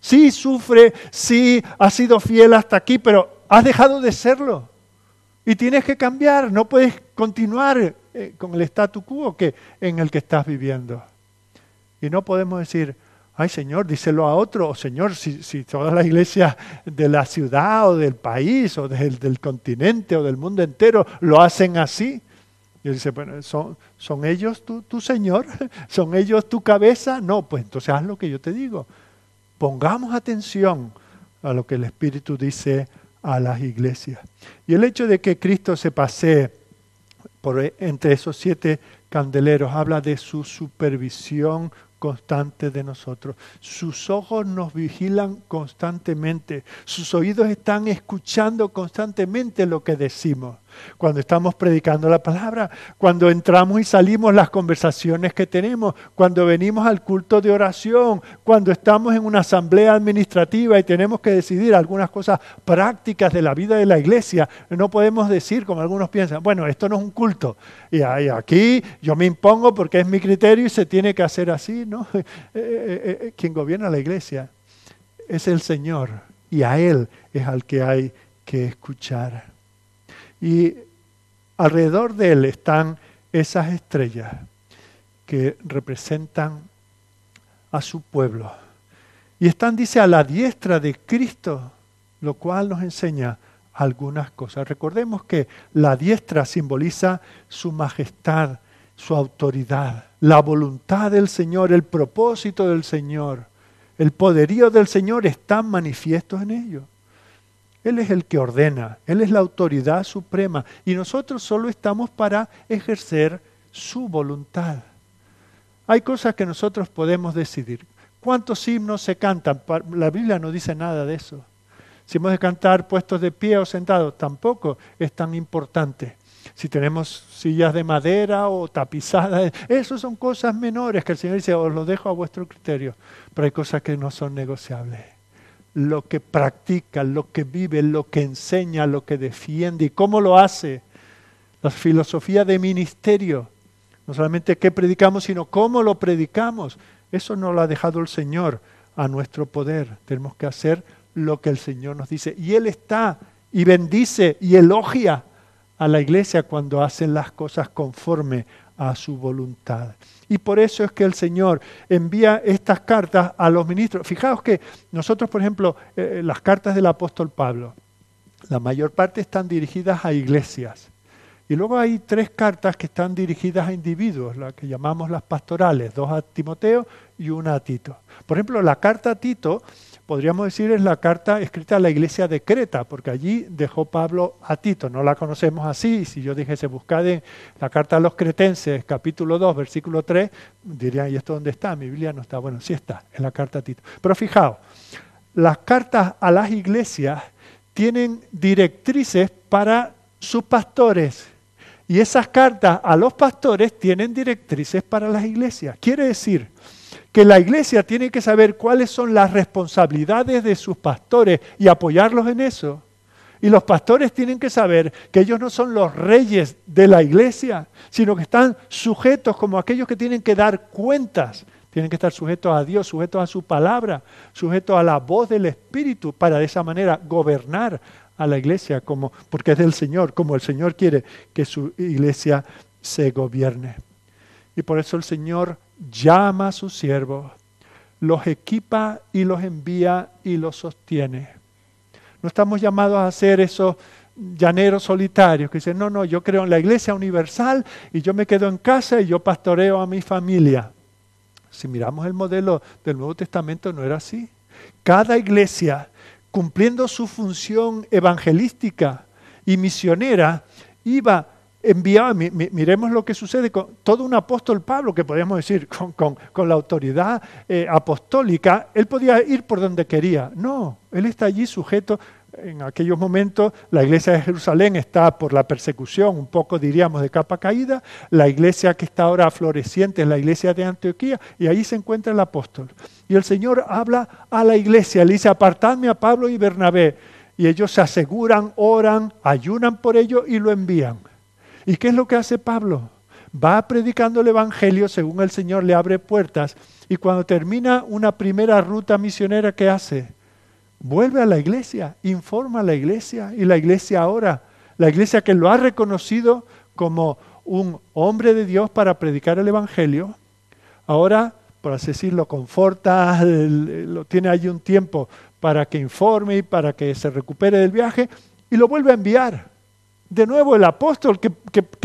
Speaker 1: Sí sufre, sí has sido fiel hasta aquí, pero has dejado de serlo. Y tienes que cambiar, no puedes continuar eh, con el statu quo que, en el que estás viviendo. Y no podemos decir, Ay Señor, díselo a otro, o Señor, si, si todas las iglesias de la ciudad o del país o del, del continente o del mundo entero lo hacen así. Y él dice, bueno, ¿son, son ellos tu, tu Señor? ¿Son ellos tu cabeza? No, pues entonces haz lo que yo te digo. Pongamos atención a lo que el Espíritu dice a las iglesias. Y el hecho de que Cristo se pase por entre esos siete candeleros habla de su supervisión constante de nosotros. Sus ojos nos vigilan constantemente. Sus oídos están escuchando constantemente lo que decimos cuando estamos predicando la palabra, cuando entramos y salimos las conversaciones que tenemos, cuando venimos al culto de oración, cuando estamos en una asamblea administrativa y tenemos que decidir algunas cosas prácticas de la vida de la iglesia. No podemos decir, como algunos piensan, bueno, esto no es un culto. Y aquí yo me impongo porque es mi criterio y se tiene que hacer así. ¿no? Eh, eh, eh, quien gobierna la iglesia es el Señor y a Él es al que hay que escuchar. Y alrededor de él están esas estrellas que representan a su pueblo. Y están, dice, a la diestra de Cristo, lo cual nos enseña algunas cosas. Recordemos que la diestra simboliza su majestad, su autoridad, la voluntad del Señor, el propósito del Señor, el poderío del Señor están manifiestos en ellos. Él es el que ordena, Él es la autoridad suprema y nosotros solo estamos para ejercer su voluntad. Hay cosas que nosotros podemos decidir. ¿Cuántos himnos se cantan? La Biblia no dice nada de eso. Si hemos de cantar puestos de pie o sentados, tampoco es tan importante. Si tenemos sillas de madera o tapizadas, eso son cosas menores que el Señor dice, os lo dejo a vuestro criterio. Pero hay cosas que no son negociables lo que practica, lo que vive, lo que enseña, lo que defiende y cómo lo hace. La filosofía de ministerio, no solamente qué predicamos, sino cómo lo predicamos. Eso no lo ha dejado el Señor a nuestro poder. Tenemos que hacer lo que el Señor nos dice. Y Él está y bendice y elogia a la iglesia cuando hacen las cosas conforme a su voluntad. Y por eso es que el Señor envía estas cartas a los ministros. Fijaos que nosotros, por ejemplo, eh, las cartas del apóstol Pablo, la mayor parte están dirigidas a iglesias. Y luego hay tres cartas que están dirigidas a individuos, las que llamamos las pastorales, dos a Timoteo y una a Tito. Por ejemplo, la carta a Tito podríamos decir es la carta escrita a la iglesia de Creta, porque allí dejó Pablo a Tito, no la conocemos así, si yo dijese buscad en la carta a los cretenses, capítulo 2, versículo 3, dirían, ¿y esto dónde está? Mi Biblia no está, bueno, sí está, en la carta a Tito. Pero fijaos, las cartas a las iglesias tienen directrices para sus pastores. Y esas cartas a los pastores tienen directrices para las iglesias. Quiere decir que la iglesia tiene que saber cuáles son las responsabilidades de sus pastores y apoyarlos en eso. Y los pastores tienen que saber que ellos no son los reyes de la iglesia, sino que están sujetos como aquellos que tienen que dar cuentas. Tienen que estar sujetos a Dios, sujetos a su palabra, sujetos a la voz del Espíritu para de esa manera gobernar a la iglesia como porque es del Señor, como el Señor quiere que su iglesia se gobierne. Y por eso el Señor llama a sus siervos, los equipa y los envía y los sostiene. No estamos llamados a ser esos llaneros solitarios que dicen, no, no, yo creo en la iglesia universal y yo me quedo en casa y yo pastoreo a mi familia. Si miramos el modelo del Nuevo Testamento no era así. Cada iglesia, cumpliendo su función evangelística y misionera, iba enviaba, miremos lo que sucede con todo un apóstol Pablo, que podríamos decir con, la autoridad eh, apostólica, él podía ir por donde quería. No, él está allí sujeto. En aquellos momentos la iglesia de Jerusalén está por la persecución, un poco diríamos de capa caída, la iglesia que está ahora floreciente es la iglesia de Antioquía y ahí se encuentra el apóstol. Y el Señor habla a la iglesia, le dice, apartadme a Pablo y Bernabé. Y ellos se aseguran, oran, ayunan por ello y lo envían. ¿Y qué es lo que hace Pablo? Va predicando el Evangelio según el Señor le abre puertas y cuando termina una primera ruta misionera, ¿qué hace? Vuelve a la iglesia, informa a la iglesia y la iglesia ahora, la iglesia que lo ha reconocido como un hombre de Dios para predicar el Evangelio, ahora por así decirlo, conforta, lo tiene allí un tiempo para que informe y para que se recupere del viaje y lo vuelve a enviar. De nuevo el apóstol que,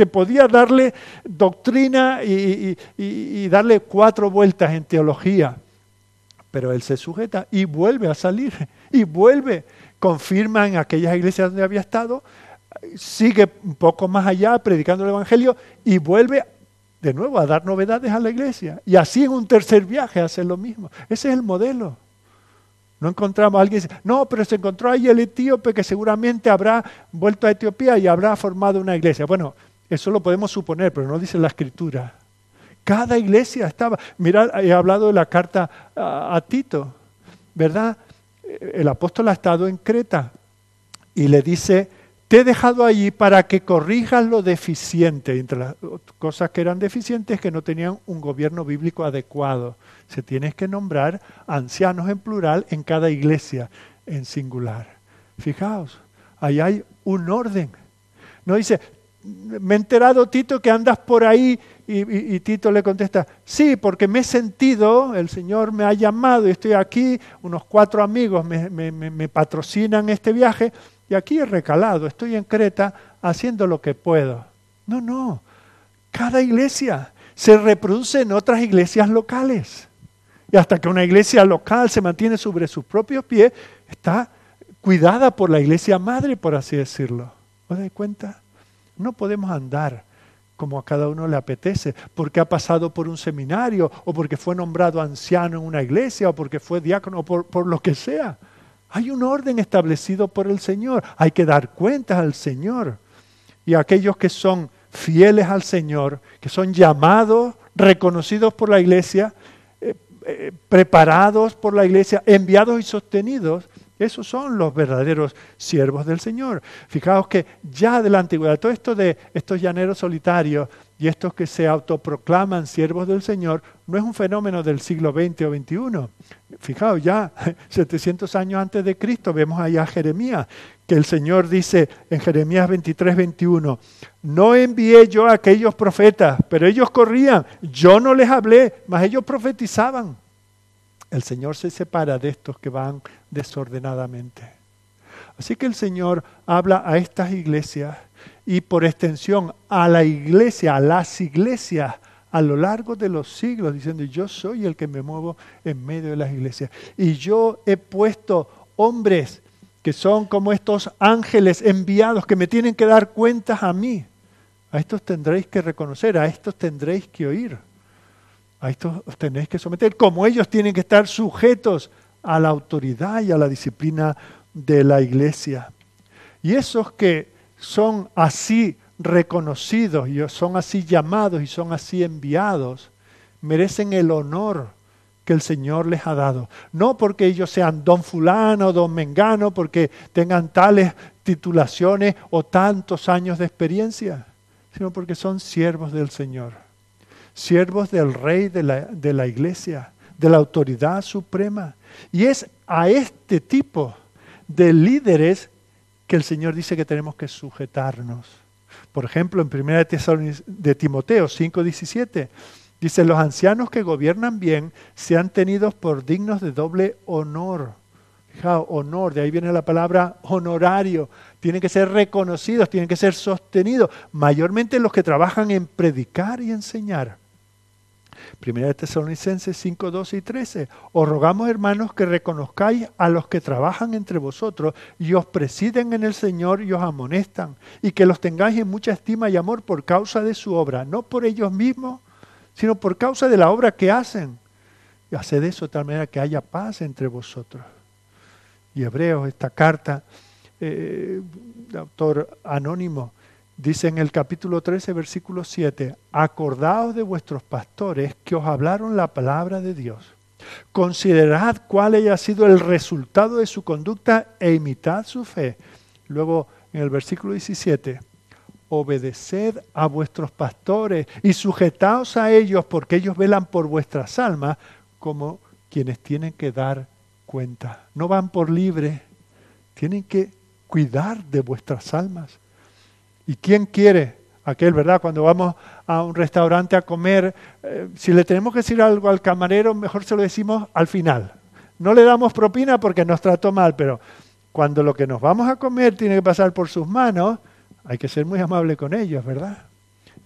Speaker 1: podía darle doctrina y darle cuatro vueltas en teología pero él se sujeta y vuelve a salir y vuelve, confirma en aquellas iglesias donde había estado, sigue un poco más allá predicando el Evangelio y vuelve de nuevo a dar novedades a la iglesia. Y así en un tercer viaje hace lo mismo. Ese es el modelo. No encontramos a alguien, no, pero se encontró ahí el etíope que seguramente habrá vuelto a Etiopía y habrá formado una iglesia. Bueno, eso lo podemos suponer, pero no dice la escritura. Cada iglesia estaba. Mirad, he hablado de la carta a, Tito, ¿verdad? El apóstol ha estado en Creta y le dice, te he dejado allí para que corrijas lo deficiente. Entre las cosas que eran deficientes que no tenían un gobierno bíblico adecuado. Se tienes que nombrar ancianos en plural en cada iglesia en singular. Fijaos, ahí hay un orden. No dice, me he enterado, Tito, que andas por ahí y, Tito le contesta, sí, porque me he sentido, el Señor me ha llamado y estoy aquí, unos cuatro amigos me, patrocinan este viaje y aquí he recalado, estoy en Creta haciendo lo que puedo. No, no, cada iglesia se reproduce en otras iglesias locales. Y hasta que una iglesia local se mantiene sobre sus propios pies, está cuidada por la iglesia madre, por así decirlo. ¿Os dais cuenta? No podemos andar como a cada uno le apetece, porque ha pasado por un seminario, o porque fue nombrado anciano en una iglesia, o porque fue diácono, o por, lo que sea. Hay un orden establecido por el Señor. Hay que dar cuentas al Señor. Y aquellos que son fieles al Señor, que son llamados, reconocidos por la iglesia, eh, eh, preparados por la iglesia, enviados y sostenidos, esos son los verdaderos siervos del Señor. Fijaos que ya de la antigüedad, todo esto de estos llaneros solitarios y estos que se autoproclaman siervos del Señor, no es un fenómeno del siglo XX o XXI. Fijaos, ya 700 años antes de Cristo vemos allá a Jeremías, que el Señor dice en Jeremías 23, 21, no envié yo a aquellos profetas, pero ellos corrían, yo no les hablé, mas ellos profetizaban. El Señor se separa de estos que van desordenadamente. Así que el Señor habla a estas iglesias y por extensión a la iglesia, a las iglesias a lo largo de los siglos, diciendo, yo soy el que me muevo en medio de las iglesias. Y yo he puesto hombres que son como estos ángeles enviados que me tienen que dar cuentas a mí. A estos tendréis que reconocer, a estos tendréis que oír. A esto os tenéis que someter, como ellos tienen que estar sujetos a la autoridad y a la disciplina de la iglesia. Y esos que son así reconocidos y son así llamados y son así enviados, merecen el honor que el Señor les ha dado. No porque ellos sean don fulano don mengano, porque tengan tales titulaciones o tantos años de experiencia, sino porque son siervos del Señor siervos del rey de la, iglesia, de la autoridad suprema. Y es a este tipo de líderes que el Señor dice que tenemos que sujetarnos. Por ejemplo, en 1 de Timoteo 5:17 dice, los ancianos que gobiernan bien sean tenidos por dignos de doble honor. Fijaos, honor, de ahí viene la palabra honorario. Tienen que ser reconocidos, tienen que ser sostenidos, mayormente los que trabajan en predicar y enseñar. Primera de Tesalonicenses 5, 12 y 13. Os rogamos, hermanos, que reconozcáis a los que trabajan entre vosotros y os presiden en el Señor y os amonestan, y que los tengáis en mucha estima y amor por causa de su obra, no por ellos mismos, sino por causa de la obra que hacen. Y haced eso de tal manera que haya paz entre vosotros. Y Hebreos, esta carta eh, de autor anónimo, Dice en el capítulo 13, versículo 7, acordaos de vuestros pastores que os hablaron la palabra de Dios. Considerad cuál haya sido el resultado de su conducta e imitad su fe. Luego, en el versículo 17, obedeced a vuestros pastores y sujetaos a ellos porque ellos velan por vuestras almas como quienes tienen que dar cuenta. No van por libre, tienen que cuidar de vuestras almas. ¿Y quién quiere aquel, ¿verdad? Cuando vamos a un restaurante a comer, eh, si le tenemos que decir algo al camarero, mejor se lo decimos al final. No le damos propina porque nos trató mal, pero cuando lo que nos vamos a comer tiene que pasar por sus manos, hay que ser muy amable con ellos, ¿verdad?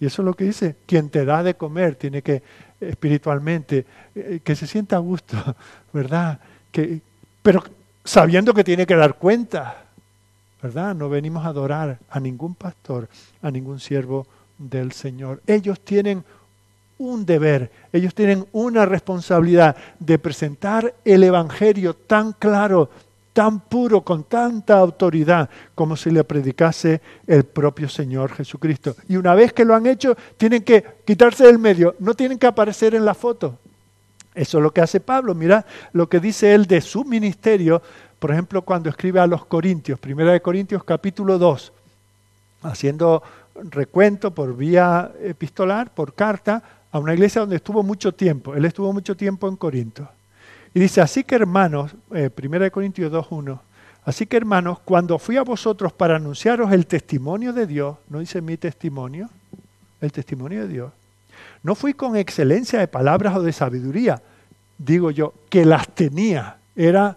Speaker 1: Y eso es lo que dice, quien te da de comer tiene que espiritualmente, eh, que se sienta a gusto, ¿verdad? Que, pero sabiendo que tiene que dar cuenta, ¿verdad? No venimos a adorar a ningún pastor, a ningún siervo del Señor. Ellos tienen un deber, ellos tienen una responsabilidad de presentar el Evangelio tan claro, tan puro, con tanta autoridad, como si le predicase el propio Señor Jesucristo. Y una vez que lo han hecho, tienen que quitarse del medio, no tienen que aparecer en la foto. Eso es lo que hace Pablo. Mira lo que dice él de su ministerio por ejemplo, cuando escribe a los Corintios, Primera de Corintios capítulo 2, haciendo recuento por vía epistolar, por carta, a una iglesia donde estuvo mucho tiempo. Él estuvo mucho tiempo en Corinto. Y dice, así que hermanos, eh, Primera de Corintios 2.1, así que hermanos, cuando fui a vosotros para anunciaros el testimonio de Dios, no dice mi testimonio, el testimonio de Dios, no fui con excelencia de palabras o de sabiduría, digo yo, que las tenía, era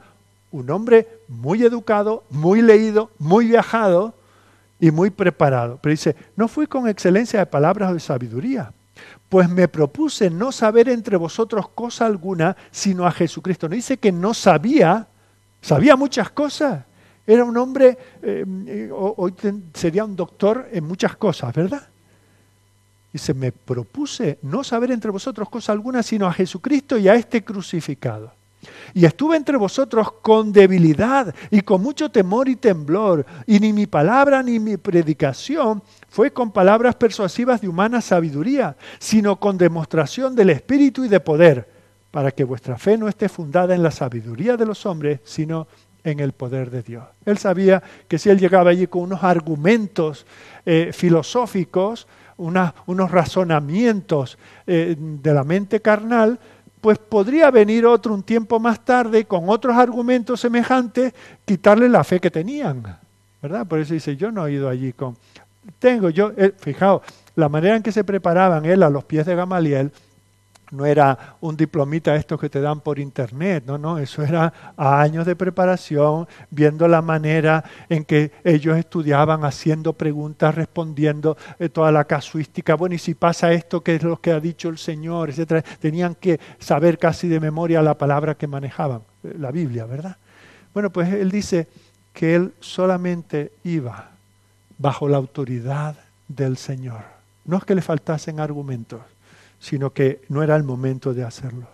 Speaker 1: un hombre muy educado, muy leído, muy viajado y muy preparado. Pero dice, no fui con excelencia de palabras o de sabiduría, pues me propuse no saber entre vosotros cosa alguna, sino a Jesucristo. No dice que no sabía, sabía muchas cosas. Era un hombre, eh, hoy sería un doctor en muchas cosas, ¿verdad? Dice, me propuse no saber entre vosotros cosa alguna, sino a Jesucristo y a este crucificado. Y estuve entre vosotros con debilidad y con mucho temor y temblor, y ni mi palabra ni mi predicación fue con palabras persuasivas de humana sabiduría, sino con demostración del Espíritu y de poder, para que vuestra fe no esté fundada en la sabiduría de los hombres, sino en el poder de Dios. Él sabía que si él llegaba allí con unos argumentos eh, filosóficos, unos razonamientos eh, de la mente carnal, pues podría venir otro un tiempo más tarde con otros argumentos semejantes, quitarle la fe que tenían. ¿Verdad? Por eso dice, yo no he ido allí con... Tengo yo, eh, fijaos, la manera en que se preparaban él a los pies de Gamaliel, no era un diplomita estos que te dan por internet, no, no, eso era años de preparación, viendo la manera en que ellos estudiaban, haciendo preguntas, respondiendo eh, toda la casuística, bueno, y si pasa esto, ¿qué es lo que ha dicho el Señor? etcétera. Tenían que saber casi de memoria la palabra que manejaban, eh, la Biblia, ¿verdad? Bueno, pues él dice que él solamente iba bajo la autoridad del Señor. No es que le faltasen argumentos sino que no era el momento de hacerlo.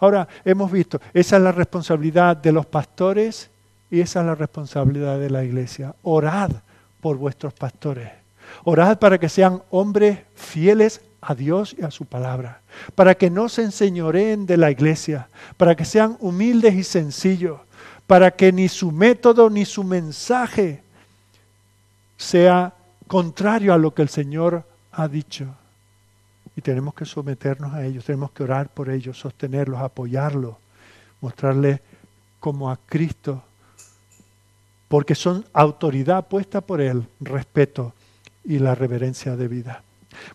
Speaker 1: Ahora, hemos visto, esa es la responsabilidad de los pastores y esa es la responsabilidad de la iglesia. Orad por vuestros pastores. Orad para que sean hombres fieles a Dios y a su palabra, para que no se enseñoreen de la iglesia, para que sean humildes y sencillos, para que ni su método ni su mensaje sea contrario a lo que el Señor ha dicho y tenemos que someternos a ellos, tenemos que orar por ellos, sostenerlos, apoyarlos, mostrarles como a Cristo, porque son autoridad puesta por Él, respeto y la reverencia de vida.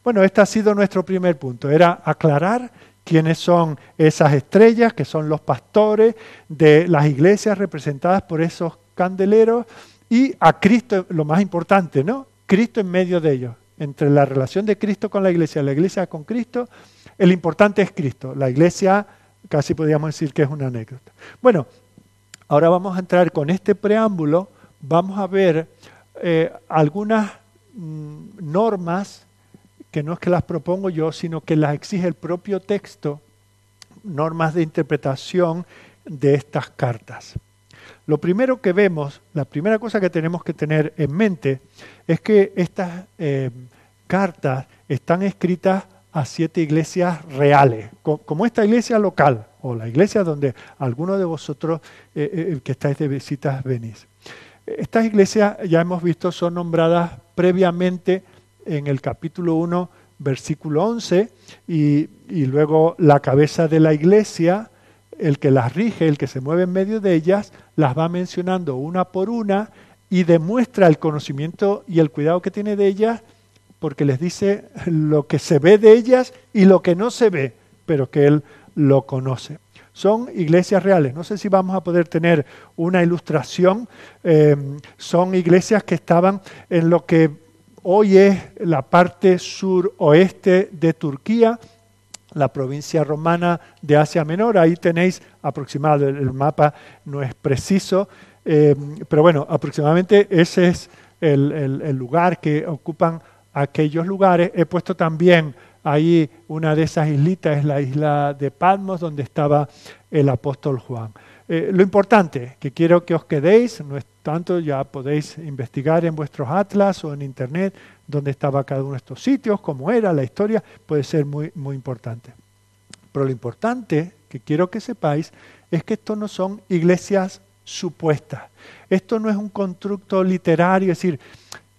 Speaker 1: Bueno, este ha sido nuestro primer punto, era aclarar quiénes son esas estrellas, que son los pastores de las iglesias representadas por esos candeleros, y a Cristo, lo más importante, ¿no? Cristo en medio de ellos entre la relación de Cristo con la iglesia la iglesia con Cristo, el importante es Cristo. La iglesia casi podríamos decir que es una anécdota. Bueno, ahora vamos a entrar con este preámbulo, vamos a ver eh, algunas mm, normas que no es que las propongo yo, sino que las exige el propio texto, normas de interpretación de estas cartas. Lo primero que vemos, la primera cosa que tenemos que tener en mente es que estas eh, cartas están escritas a siete iglesias reales, como esta iglesia local o la iglesia donde algunos de vosotros eh, eh, que estáis de visitas venís. Estas iglesias, ya hemos visto, son nombradas previamente en el capítulo 1, versículo 11, y, y luego la cabeza de la iglesia el que las rige, el que se mueve en medio de ellas, las va mencionando una por una y demuestra el conocimiento y el cuidado que tiene de ellas porque les dice lo que se ve de ellas y lo que no se ve, pero que Él lo conoce. Son iglesias reales. No sé si vamos a poder tener una ilustración. Eh, son iglesias que estaban en lo que hoy es la parte suroeste de Turquía, la provincia romana de Asia Menor. Ahí tenéis aproximado, el, mapa no es preciso, eh, pero bueno, aproximadamente ese es el, lugar que ocupan aquellos lugares. He puesto también ahí una de esas islitas, es la isla de Patmos, donde estaba el apóstol Juan. Eh, lo importante que quiero que os quedéis, no es tanto, ya podéis investigar en vuestros atlas o en internet dónde estaba cada uno de estos sitios, cómo era la historia, puede ser muy, muy importante. Pero lo importante que quiero que sepáis es que esto no son iglesias supuestas. Esto no es un constructo literario, es decir,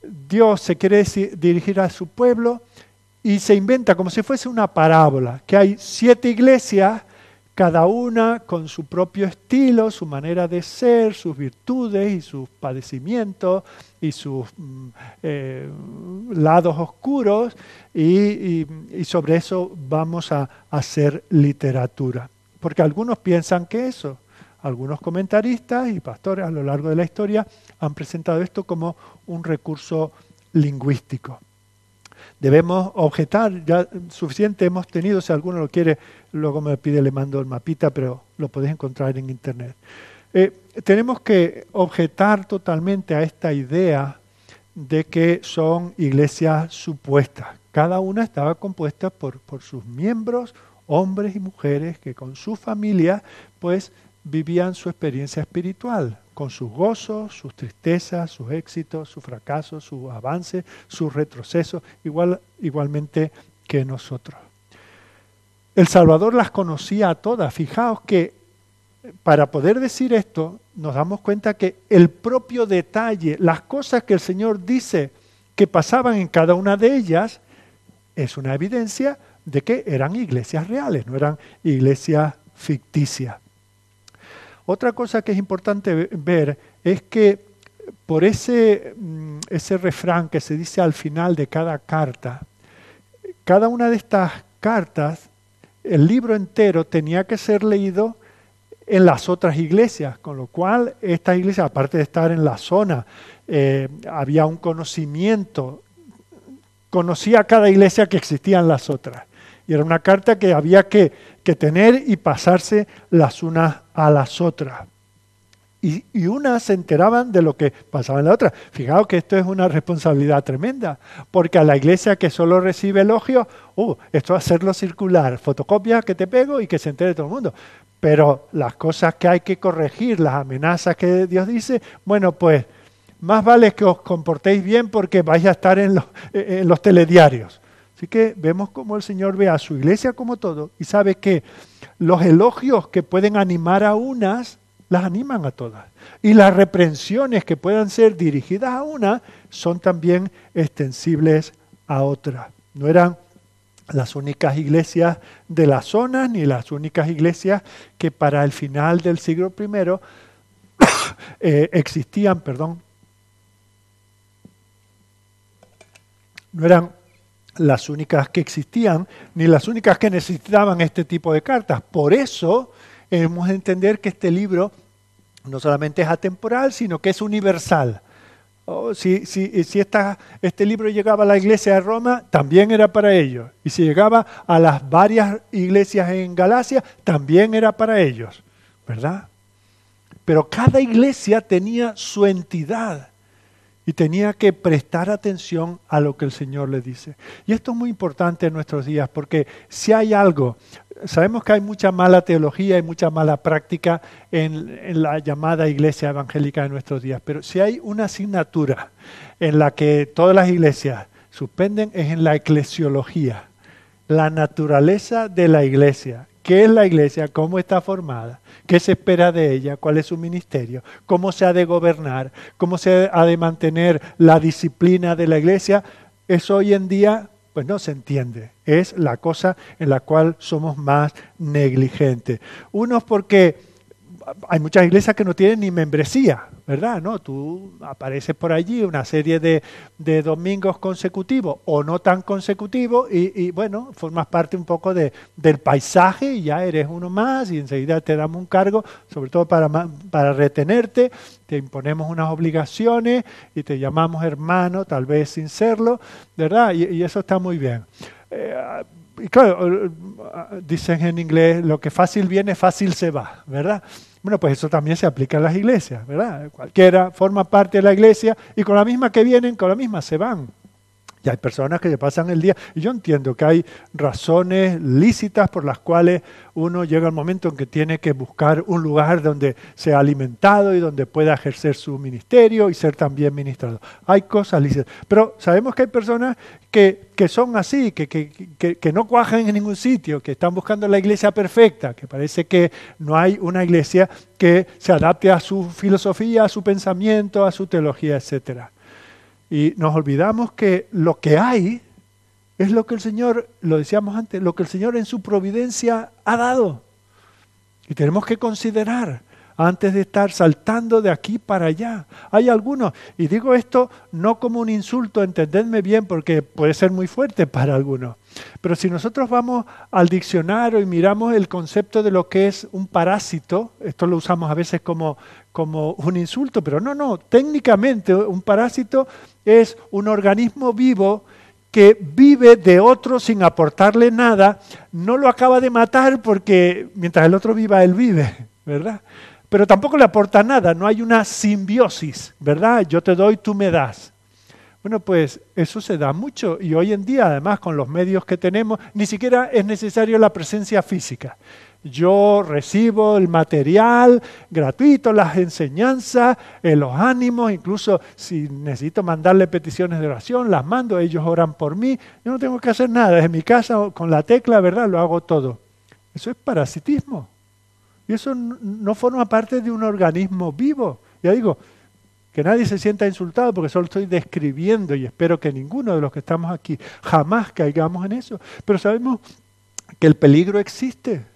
Speaker 1: Dios se quiere dirigir a su pueblo y se inventa como si fuese una parábola, que hay siete iglesias cada una con su propio estilo, su manera de ser, sus virtudes y sus padecimientos y sus mm, eh, lados oscuros, y, sobre eso vamos a hacer literatura. Porque algunos piensan que eso, algunos comentaristas y pastores a lo largo de la historia han presentado esto como un recurso lingüístico debemos objetar, ya suficiente hemos tenido, si alguno lo quiere, luego me pide, le mando el mapita, pero lo podéis encontrar en internet. Eh, tenemos que objetar totalmente a esta idea de que son iglesias supuestas. Cada una estaba compuesta por, por sus miembros, hombres y mujeres, que con su familia, pues vivían su experiencia espiritual, con sus gozos, sus tristezas, sus éxitos, sus fracasos, sus avances, sus retrocesos, igual, igualmente que nosotros. El Salvador las conocía a todas. Fijaos que para poder decir esto, nos damos cuenta que el propio detalle, las cosas que el Señor dice que pasaban en cada una de ellas, es una evidencia de que eran iglesias reales, no eran iglesias ficticias. Otra cosa que es importante ver es que por ese, mm, ese refrán que se dice al final de cada carta, cada una de estas cartas, el libro entero tenía que ser leído en las otras iglesias, con lo cual estas iglesias, aparte de estar en la zona, eh, había un conocimiento, conocía cada iglesia que existían las otras. Y era una carta que había que, tener y pasarse las unas a las otras. Y, unas se enteraban de lo que pasaba en la otra. Fijaos que esto es una responsabilidad tremenda, porque a la iglesia que solo recibe elogios, uh, esto es hacerlo circular, fotocopia que te pego y que se entere todo el mundo. Pero las cosas que hay que corregir, las amenazas que Dios dice, bueno, pues más vale que os comportéis bien porque vais a estar en los, en los telediarios. Así que vemos cómo el Señor ve a su iglesia como todo y sabe que los elogios que pueden animar a unas, las animan a todas. Y las reprensiones que puedan ser dirigidas a una son también extensibles a otras. No eran las únicas iglesias de la zona ni las únicas iglesias que para el final del siglo I eh, existían, perdón, no eran las únicas que existían, ni las únicas que necesitaban este tipo de cartas. Por eso hemos de entender que este libro no solamente es atemporal, sino que es universal. Oh, si, si, si este libro llegaba a la iglesia de Roma, también era para ellos. Y si llegaba a las varias iglesias en Galacia, también era para ellos. ¿Verdad? Pero cada iglesia tenía su entidad y tenía que prestar atención a lo que el Señor le dice. Y esto es muy importante en nuestros días, porque si hay algo, sabemos que hay mucha mala teología y mucha mala práctica en, la llamada iglesia evangélica de nuestros días, pero si hay una asignatura en la que todas las iglesias suspenden es en la eclesiología, la naturaleza de la iglesia. ¿Qué es la iglesia? ¿Cómo está formada? ¿Qué se espera de ella? ¿Cuál es su ministerio? ¿Cómo se ha de gobernar? ¿Cómo se ha de mantener la disciplina de la iglesia? Eso hoy en día pues no se entiende. Es la cosa en la cual somos más negligentes. Unos porque hay muchas iglesias que no tienen ni membresía, ¿verdad? ¿No? Tú apareces por allí una serie de, domingos consecutivos o no tan consecutivos y, bueno, formas parte un poco de, del paisaje y ya eres uno más y enseguida te damos un cargo, sobre todo para, para retenerte, te imponemos unas obligaciones y te llamamos hermano, tal vez sin serlo, ¿verdad? Y, eso está muy bien. Eh, y claro, dicen en inglés, lo que fácil viene, fácil se va, ¿verdad? Bueno, pues eso también se aplica en las iglesias, ¿verdad? Cualquiera forma parte de la iglesia y con la misma que vienen, con la misma se van. Y hay personas que se pasan el día, y yo entiendo que hay razones lícitas por las cuales uno llega al momento en que tiene que buscar un lugar donde sea alimentado y donde pueda ejercer su ministerio y ser también ministrado. Hay cosas lícitas. Pero sabemos que hay personas que, son así, que, que, no cuajan en ningún sitio, que están buscando la iglesia perfecta, que parece que no hay una iglesia que se adapte a su filosofía, a su pensamiento, a su teología, etcétera. Y nos olvidamos que lo que hay es lo que el Señor, lo decíamos antes, lo que el Señor en su providencia ha dado. Y tenemos que considerar antes de estar saltando de aquí para allá. Hay algunos, y digo esto no como un insulto, entendedme bien, porque puede ser muy fuerte para algunos. Pero si nosotros vamos al diccionario y miramos el concepto de lo que es un parásito, esto lo usamos a veces como, como un insulto, pero no, no, técnicamente un parásito es un organismo vivo que vive de otro sin aportarle nada, no lo acaba de matar porque mientras el otro viva, él vive, ¿verdad? Pero tampoco le aporta nada, no hay una simbiosis, ¿verdad? Yo te doy, tú me das. Bueno, pues eso se da mucho y hoy en día, además, con los medios que tenemos, ni siquiera es necesario la presencia física. Yo recibo el material gratuito, las enseñanzas, eh, los ánimos, incluso si necesito mandarle peticiones de oración, las mando, ellos oran por mí. Yo no tengo que hacer nada, desde mi casa con la tecla, ¿verdad? Lo hago todo. Eso es parasitismo. Y eso no forma parte de un organismo vivo. Ya digo, que nadie se sienta insultado porque solo estoy describiendo y espero que ninguno de los que estamos aquí jamás caigamos en eso. Pero sabemos que el peligro existe.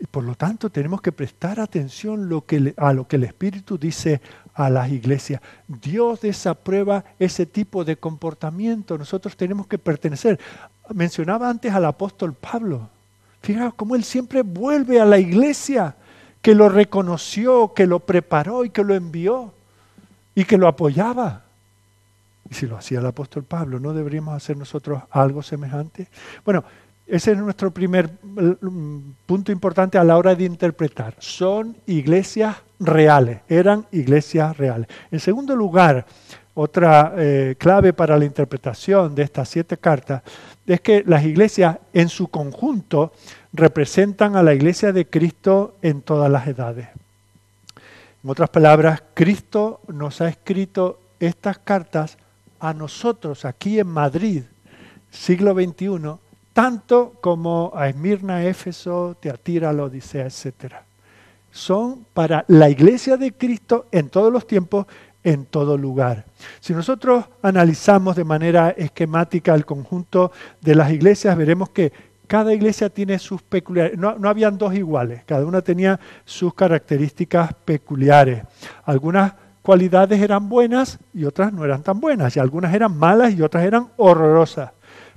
Speaker 1: Y por lo tanto tenemos que prestar atención a lo que el Espíritu dice a las iglesias. Dios desaprueba ese tipo de comportamiento. Nosotros tenemos que pertenecer. Mencionaba antes al apóstol Pablo. Fijaos cómo él siempre vuelve a la iglesia que lo reconoció, que lo preparó y que lo envió y que lo apoyaba. Y si lo hacía el apóstol Pablo, ¿no deberíamos hacer nosotros algo semejante? Bueno, ese es nuestro primer mm, punto importante a la hora de interpretar. Son iglesias reales, eran iglesias reales. En segundo lugar, otra eh, clave para la interpretación de estas siete cartas es que las iglesias en su conjunto representan a la iglesia de Cristo en todas las edades. En otras palabras, Cristo nos ha escrito estas cartas a nosotros aquí en Madrid, siglo XXI, tanto como a Esmirna, Éfeso, Teatira, Odisea, etc. Son para la iglesia de Cristo en todos los tiempos, en todo lugar. Si nosotros analizamos de manera esquemática el conjunto de las iglesias, veremos que cada iglesia tiene sus peculiaridades. No, no, habían dos iguales, cada una tenía sus características peculiares. Algunas cualidades eran buenas y otras no eran tan buenas, y algunas eran malas y otras eran horrorosas.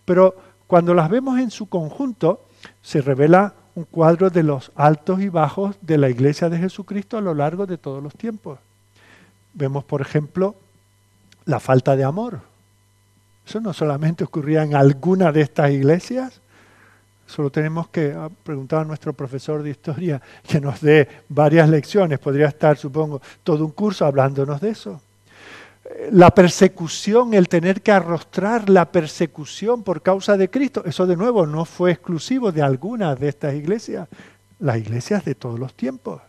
Speaker 1: Pero cuando las vemos en su conjunto, se revela un cuadro de los altos y bajos de la iglesia de Jesucristo a lo largo de todos los tiempos. Vemos, por ejemplo, la falta de amor. Eso no solamente ocurría en alguna de estas iglesias, solo tenemos que ah, preguntar a nuestro profesor de historia que nos dé varias lecciones. Podría estar, supongo, todo un curso hablándonos de eso la persecución, el tener que arrostrar la persecución por causa de Cristo, eso de nuevo no fue exclusivo de algunas de estas iglesias, las iglesias de todos los tiempos.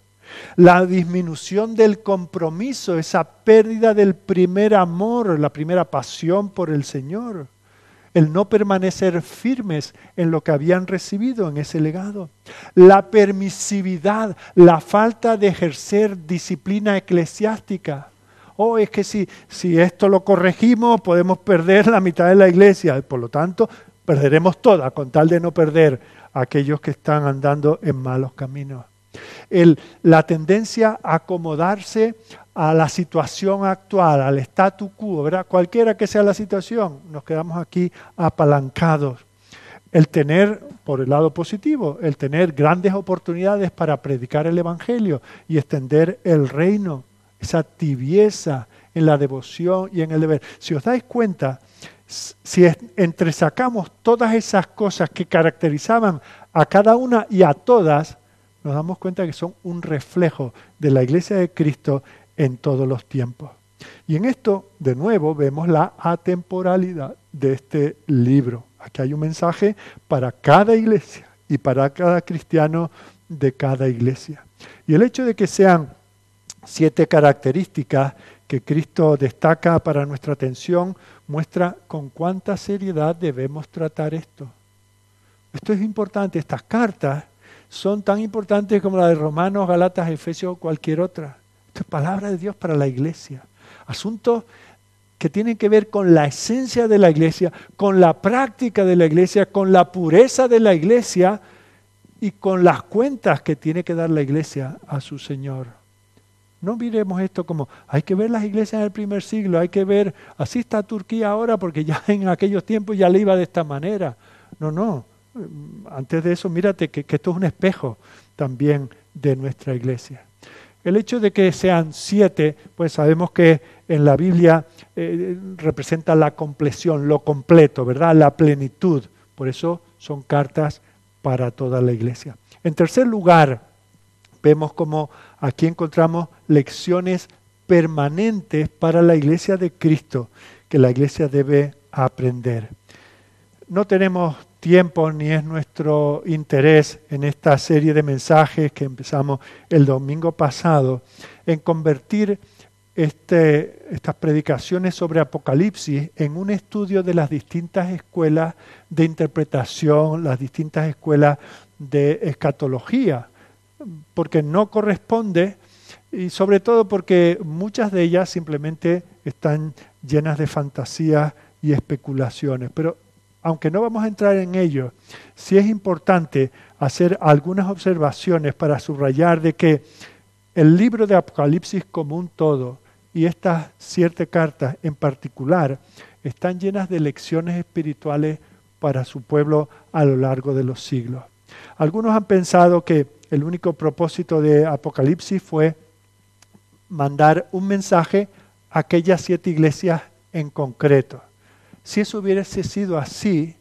Speaker 1: La disminución del compromiso, esa pérdida del primer amor, la primera pasión por el Señor, el no permanecer firmes en lo que habían recibido en ese legado, la permisividad, la falta de ejercer disciplina eclesiástica, oh, es que si, si esto lo corregimos podemos perder la mitad de la iglesia, por lo tanto perderemos toda con tal de no perder a aquellos que están andando en malos caminos. la tendencia a acomodarse a la situación actual, al statu quo, ¿verdad? Cualquiera que sea la situación, nos quedamos aquí apalancados. El tener, por el lado positivo, el tener grandes oportunidades para predicar el Evangelio y extender el reino, esa tibieza en la devoción y en el deber. Si os dais cuenta, si entresacamos todas esas cosas que caracterizaban a cada una y a todas, nos damos cuenta que son un reflejo de la iglesia de Cristo en todos los tiempos. Y en esto, de nuevo, vemos la atemporalidad de este libro. Aquí hay un mensaje para cada iglesia y para cada cristiano de cada iglesia. Y el hecho de que sean siete características que Cristo destaca para nuestra atención muestra con cuánta seriedad debemos tratar esto. Esto es importante, estas cartas son tan importantes como la de Romanos, Galatas, Efesios o cualquier otra. Esto es palabra de Dios para la iglesia. Asuntos que tienen que ver con la esencia de la iglesia, con la práctica de la iglesia, con la pureza de la iglesia y con las cuentas que tiene que dar la iglesia a su Señor. No miremos esto como, hay que ver las iglesias en el primer siglo, hay que ver, así está Turquía ahora porque ya en aquellos tiempos ya le iba de esta manera. No, no. Antes de eso, mírate que, esto es un espejo también de nuestra iglesia. El hecho de que sean siete, pues sabemos que en la Biblia eh, representa la compleción, lo completo, ¿verdad? La plenitud. Por eso son cartas para toda la iglesia. En tercer lugar, vemos como aquí encontramos lecciones permanentes para la iglesia de Cristo que la iglesia debe aprender. No tenemos tiempo ni es nuestro interés en esta serie de mensajes que empezamos el domingo pasado en convertir este, estas predicaciones sobre Apocalipsis en un estudio de las distintas escuelas de interpretación, las distintas escuelas de escatología porque no corresponde y sobre todo porque muchas de ellas simplemente están llenas de fantasías y especulaciones. Pero aunque no vamos a entrar en ello, sí es importante hacer algunas observaciones para subrayar de que el libro de Apocalipsis como un todo y estas siete cartas en particular están llenas de lecciones espirituales para su pueblo a lo largo de los siglos. Algunos han pensado que el único propósito de Apocalipsis fue mandar un mensaje a aquellas siete iglesias en concreto. Si eso hubiese sido así,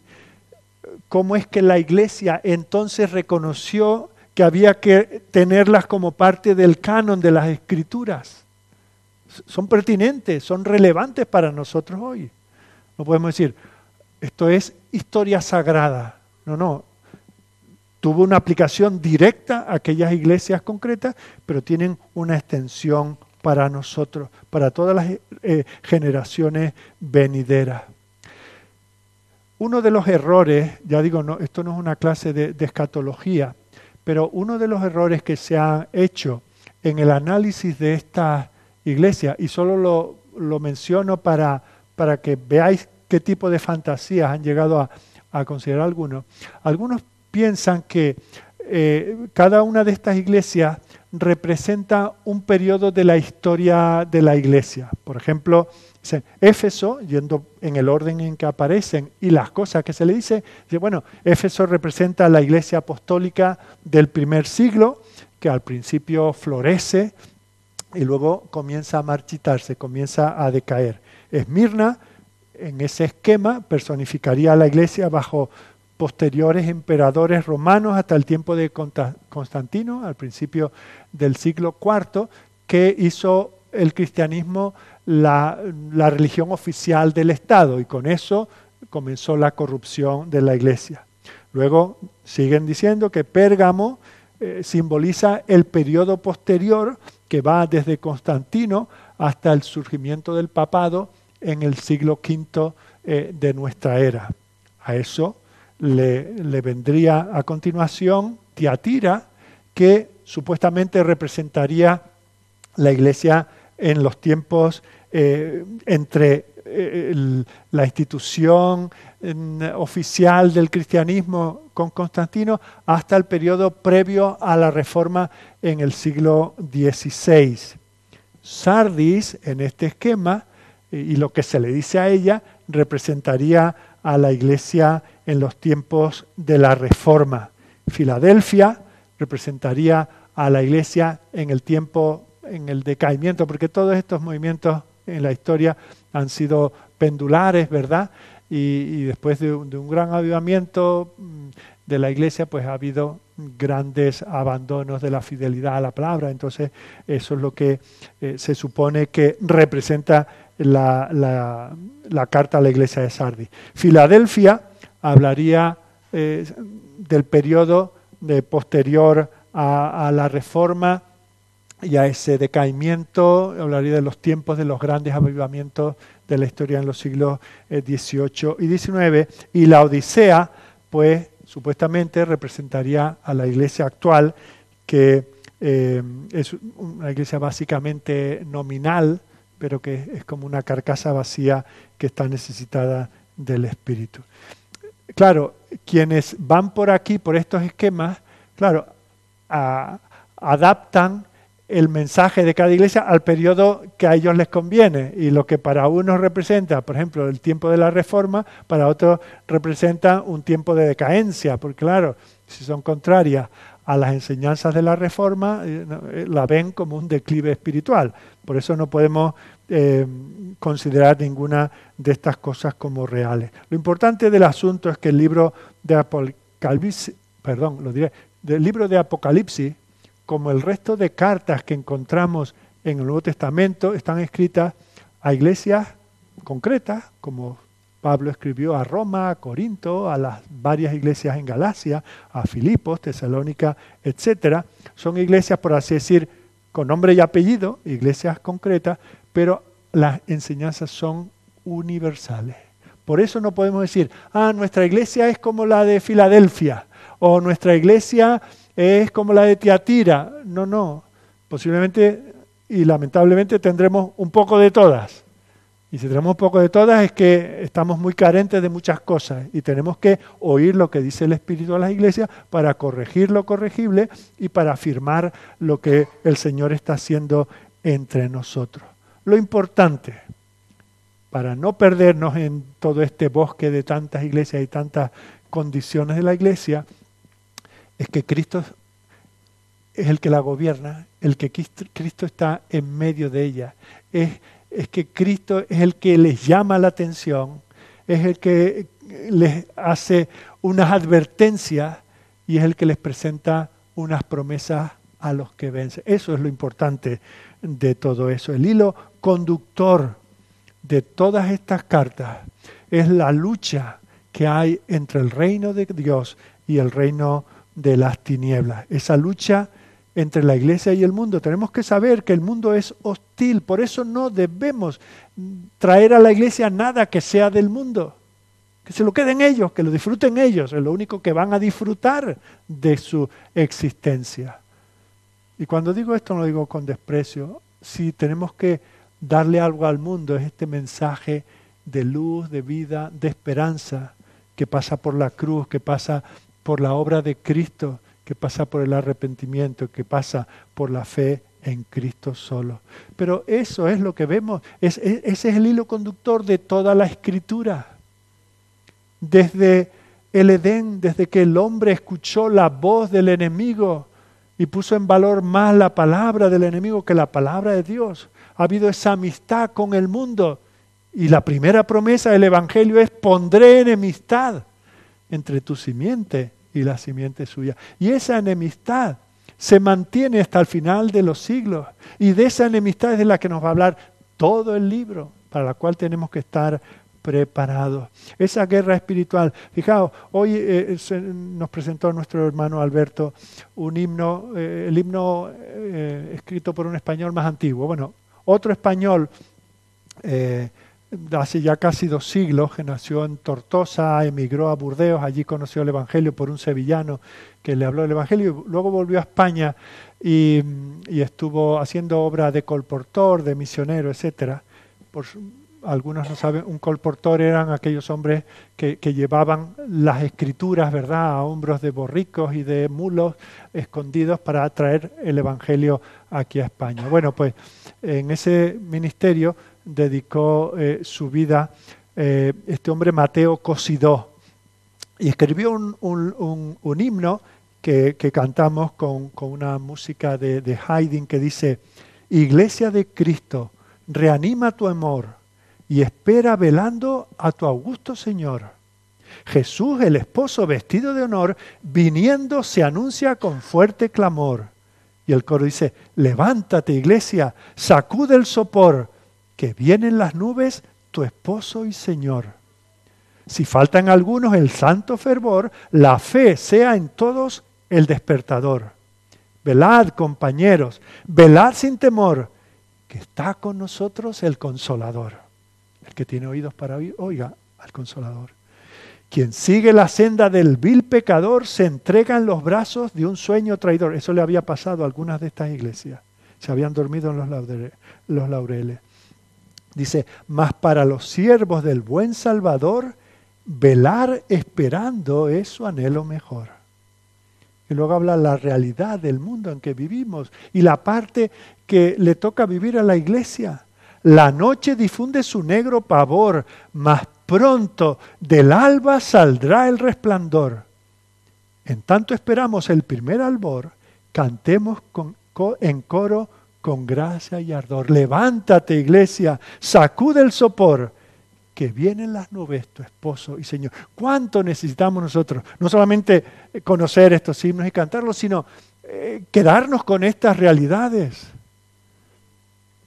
Speaker 1: ¿cómo es que la iglesia entonces reconoció que había que tenerlas como parte del canon de las escrituras? Son pertinentes, son relevantes para nosotros hoy. No podemos decir, esto es historia sagrada. No, no, tuvo una aplicación directa a aquellas iglesias concretas, pero tienen una extensión para nosotros, para todas las eh, generaciones venideras. Uno de los errores, ya digo, esto no es una clase de, escatología, pero uno de los errores que se ha hecho en el análisis de esta iglesia, y solo lo, lo menciono para, para que veáis qué tipo de fantasías han llegado a, a considerar algunos, algunos piensan que eh, cada una de estas iglesias representa un periodo de la historia de la iglesia. Por ejemplo, Éfeso, yendo en el orden en que aparecen y las cosas que se le dice, dice, bueno, Éfeso representa la iglesia apostólica del primer siglo, que al principio florece y luego comienza a marchitarse, comienza a decaer. Esmirna, en ese esquema, personificaría a la iglesia bajo posteriores emperadores romanos hasta el tiempo de Constantino, al principio del siglo IV, que hizo el cristianismo la, religión oficial del Estado y con eso comenzó la corrupción de la iglesia. Luego siguen diciendo que Pérgamo eh, simboliza el periodo posterior que va desde Constantino hasta el surgimiento del papado en el siglo V eh, de nuestra era. A eso le, vendría a continuación Tiatira, que supuestamente representaría la iglesia en los tiempos eh, entre eh, la institución oficial del cristianismo con Constantino hasta el periodo previo a la reforma en el siglo XVI. Sardis, en este esquema, y lo que se le dice a ella, representaría a la iglesia en los tiempos de la reforma. Filadelfia representaría a la iglesia en el tiempo, en el decaimiento, porque todos estos movimientos en la historia han sido pendulares, ¿verdad? Y, después de un, gran avivamiento mm, de la iglesia, pues ha habido grandes abandonos de la fidelidad a la palabra. Entonces, eso es lo que eh, se supone que representa la, la, carta a la iglesia de Sardi. Filadelfia hablaría eh, del periodo de posterior a, la reforma y a ese decaimiento, hablaría de los tiempos de los grandes avivamientos de la historia en los siglos XVIII eh, y XIX, y la Odisea, pues supuestamente representaría a la iglesia actual, que eh, es una iglesia básicamente nominal, pero que es como una carcasa vacía que está necesitada del Espíritu. Claro, quienes van por aquí, por estos esquemas, claro, adaptan el mensaje de cada iglesia al periodo que a ellos les conviene. Y lo que para unos representa, por ejemplo, el tiempo de la reforma, para otros representa un tiempo de decadencia, porque claro, si son contrarias a las enseñanzas de la reforma, eh, eh, la ven como un declive espiritual. Por eso no podemos eh, considerar ninguna de estas cosas como reales. Lo importante del asunto es que el libro de Apocalipsis, perdón, lo diré, libro de Apocalipsis, como el resto de cartas que encontramos en el Nuevo Testamento, están escritas a iglesias concretas, como Pablo escribió a Roma, a Corinto, a las varias iglesias en Galacia, a Filipos, Tesalónica, etc. Son iglesias, por así decir, con nombre y apellido, iglesias concretas, pero las enseñanzas son universales. Por eso no podemos decir, ah, nuestra iglesia es como la de Filadelfia, o nuestra iglesia es como la de Tiatira. No, no. Posiblemente y lamentablemente tendremos un poco de todas. Y si tenemos un poco de todas es que estamos muy carentes de muchas cosas y tenemos que oír lo que dice el Espíritu a las iglesias para corregir lo corregible y para afirmar lo que el Señor está haciendo entre nosotros. Lo importante, para no perdernos en todo este bosque de tantas iglesias y tantas condiciones de la iglesia, es que Cristo es el que la gobierna, el que Cristo está en medio de ella. Es, es que Cristo es el que les llama la atención, es el que les hace unas advertencias y es el que les presenta unas promesas a los que vencen. Eso es lo importante de todo eso. El hilo conductor de todas estas cartas es la lucha que hay entre el reino de Dios y el reino de las tinieblas, esa lucha entre la iglesia y el mundo. Tenemos que saber que el mundo es hostil, por eso no debemos traer a la iglesia nada que sea del mundo. Que se lo queden ellos, que lo disfruten ellos, es lo único que van a disfrutar de su existencia. Y cuando digo esto no lo digo con desprecio, si tenemos que darle algo al mundo es este mensaje de luz, de vida, de esperanza que pasa por la cruz, que pasa por la obra de Cristo, que pasa por el arrepentimiento, que pasa por la fe en Cristo solo. Pero eso es lo que vemos, ese es el hilo conductor de toda la escritura. Desde el Edén, desde que el hombre escuchó la voz del enemigo y puso en valor más la palabra del enemigo que la palabra de Dios, ha habido esa amistad con el mundo. Y la primera promesa del Evangelio es pondré enemistad entre tu simiente y la simiente suya. Y esa enemistad se mantiene hasta el final de los siglos. Y de esa enemistad es de la que nos va a hablar todo el libro, para la cual tenemos que estar preparados. Esa guerra espiritual. Fijaos, hoy eh, nos presentó nuestro hermano Alberto un himno, eh, el himno eh, escrito por un español más antiguo. Bueno, otro español hace ya casi dos siglos, que nació en Tortosa, emigró a Burdeos, allí conoció el Evangelio por un sevillano que le habló del Evangelio, y luego volvió a España y, estuvo haciendo obra de colportor, de misionero, etcétera, por algunos no saben, un colportor eran aquellos hombres que, llevaban las escrituras, ¿verdad?, a hombros de borricos y de mulos escondidos para traer el Evangelio aquí a España. Bueno, pues en ese ministerio dedicó eh, su vida eh, este hombre Mateo Cosidó y escribió un, himno que, cantamos con, una música de, de Haydn que dice, Iglesia de Cristo, reanima tu amor y espera velando a tu augusto Señor. Jesús, el esposo vestido de honor, viniendo se anuncia con fuerte clamor. Y el coro dice, levántate iglesia, sacude el sopor, que vienen las nubes tu esposo y Señor. Si faltan algunos el santo fervor, la fe sea en todos el despertador. Velad, compañeros, velad sin temor, que está con nosotros el consolador. El que tiene oídos para oír, oiga al consolador. Quien sigue la senda del vil pecador se entrega en los brazos de un sueño traidor. Eso le había pasado a algunas de estas iglesias. Se habían dormido en los laureles. Dice, mas para los siervos del buen Salvador, velar esperando es su anhelo mejor. Y luego habla la realidad del mundo en que vivimos y la parte que le toca vivir a la iglesia. La noche difunde su negro pavor, mas pronto del alba saldrá el resplandor. En tanto esperamos el primer albor, cantemos con, en coro con gracia y ardor. Levántate, iglesia, sacude el sopor, que vienen las nubes, tu esposo y Señor. ¿Cuánto necesitamos nosotros? No solamente conocer estos himnos y cantarlos, sino eh, quedarnos con estas realidades.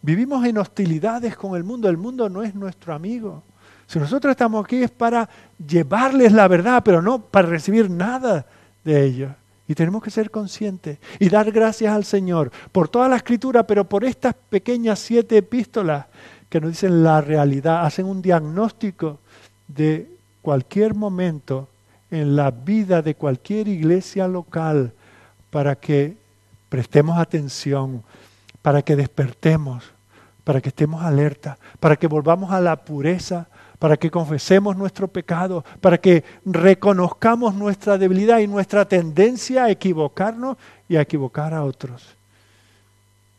Speaker 1: Vivimos en hostilidades con el mundo. El mundo no es nuestro amigo. Si nosotros estamos aquí es para llevarles la verdad, pero no para recibir nada de ellos. Y tenemos que ser conscientes y dar gracias al Señor por toda la escritura, pero por estas pequeñas siete epístolas que nos dicen la realidad, hacen un diagnóstico de cualquier momento en la vida de cualquier iglesia local para que prestemos atención, para que despertemos, para que estemos alerta, para que volvamos a la pureza, para que confesemos nuestro pecado, para que reconozcamos nuestra debilidad y nuestra tendencia a equivocarnos y a equivocar a otros.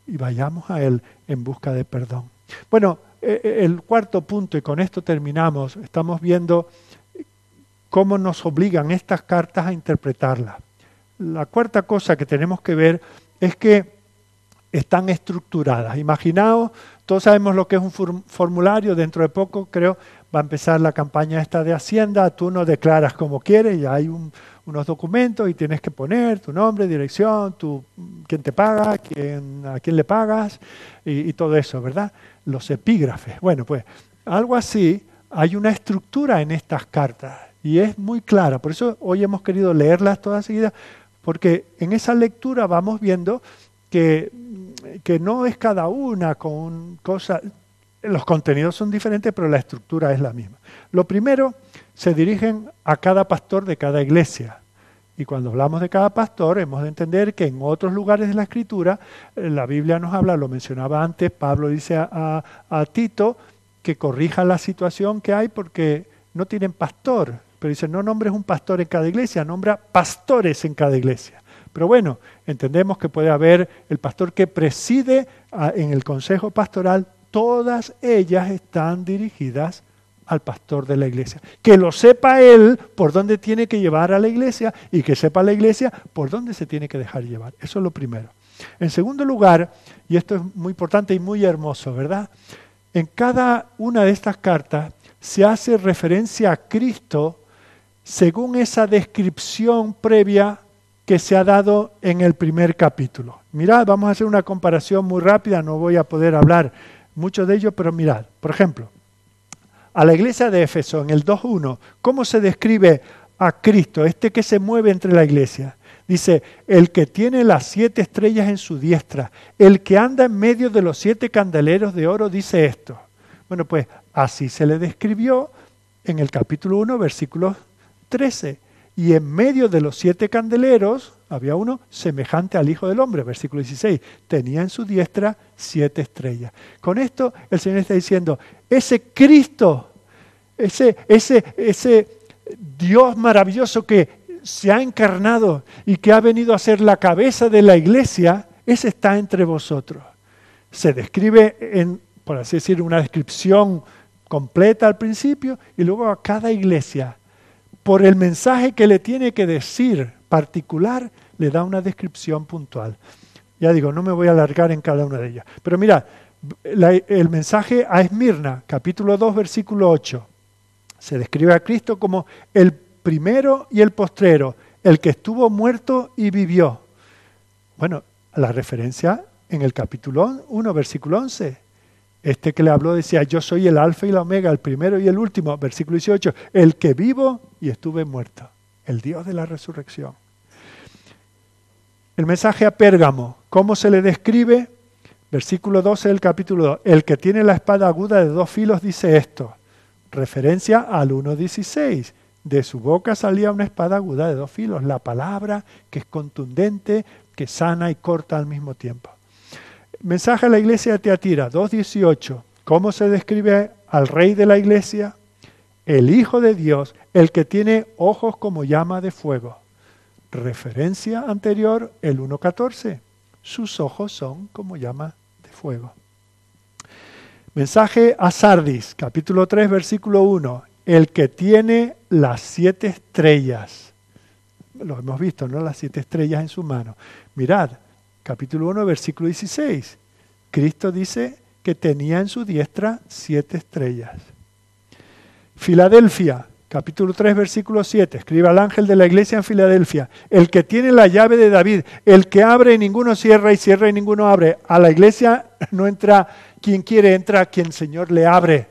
Speaker 1: Y vayamos a Él en busca de perdón. Bueno, e, e, el cuarto punto, y con esto terminamos, estamos viendo cómo nos obligan estas cartas a interpretarlas. La cuarta cosa que tenemos que ver es que están estructuradas. Imaginaos todos sabemos lo que es un formulario, dentro de poco creo va a empezar la campaña esta de Hacienda, tú no declaras como quieres, ya hay unos documentos y tienes que poner tu nombre, dirección, tu, quién te paga, quién, a quién le pagas y, y todo eso, ¿verdad? Los epígrafes. Bueno, pues algo así, hay una estructura en estas cartas y es muy clara, por eso hoy hemos querido leerlas todas seguidas, porque en esa lectura vamos viendo que que no es cada una con cosas, los contenidos son diferentes, pero la estructura es la misma. Lo primero, se dirigen a cada pastor de cada iglesia. Y cuando hablamos de cada pastor, hemos de entender que en otros lugares de la escritura, eh, la Biblia nos habla, lo mencionaba antes, Pablo dice a, a Tito que corrija la situación que hay porque no tienen pastor. Pero dice, no nombres un pastor en cada iglesia, nombra pastores en cada iglesia. Pero bueno, entendemos que puede haber el pastor que preside en el consejo pastoral, todas ellas están dirigidas al pastor de la iglesia. Que lo sepa él por dónde tiene que llevar a la iglesia y que sepa la iglesia por dónde se tiene que dejar llevar. Eso es lo primero. En segundo lugar, y esto es muy importante y muy hermoso, ¿verdad? En cada una de estas cartas se hace referencia a Cristo según esa descripción previa que se ha dado en el primer capítulo. Mirad, vamos a hacer una comparación muy rápida, no voy a poder hablar mucho de ello, pero mirad, por ejemplo, a la iglesia de Éfeso, en el 2.1, ¿cómo se describe a Cristo, este que se mueve entre la iglesia? Dice, el que tiene las siete estrellas en su diestra, el que anda en medio de los siete candeleros de oro, dice esto. Bueno, pues así se le describió en el capítulo 1, versículo 13 y en medio de los siete candeleros, había uno semejante al Hijo del Hombre, versículo 16, tenía en su diestra siete estrellas. Con esto el Señor está diciendo, ese Cristo, ese, ese, ese Dios maravilloso que se ha encarnado y que ha venido a ser la cabeza de la iglesia, ese está entre vosotros. Se describe en, por así decir, una descripción completa al principio y luego a cada iglesia, por el mensaje que le tiene que decir particular, le da una descripción puntual. Ya digo, no me voy a alargar en cada una de ellas. Pero mira, el mensaje a Esmirna, capítulo 2, versículo 8, se describe a Cristo como el primero y el postrero, el que estuvo muerto y vivió. Bueno, la referencia en el capítulo 1, versículo 11. Este que le habló decía, yo soy el alfa y la omega, el primero y el último, versículo 18, el que vivo y estuve muerto, el Dios de la resurrección. El mensaje a Pérgamo, ¿cómo se le describe? Versículo 12 del capítulo 2, el que tiene la espada aguda de dos filos dice esto, referencia al 1.16. De su boca salía una espada aguda de dos filos, la palabra que es contundente, que sana y corta al mismo tiempo. Mensaje a la iglesia de Teatira 2.18. ¿Cómo se describe al rey de la iglesia? El Hijo de Dios, el que tiene ojos como llama de fuego. Referencia anterior, el 1.14. Sus ojos son como llama de fuego. Mensaje a Sardis, capítulo 3, versículo 1. El que tiene las siete estrellas. Lo hemos visto, ¿no? Las siete estrellas en su mano. Mirad, capítulo 1, versículo 16. Cristo dice que tenía en su diestra siete estrellas. Filadelfia, capítulo 3, versículo 7. Escribe al ángel de la iglesia en Filadelfia. El que tiene la llave de David, el que abre y ninguno cierra y cierra y ninguno abre. A la iglesia no entra quien quiere entra, quien el Señor le abre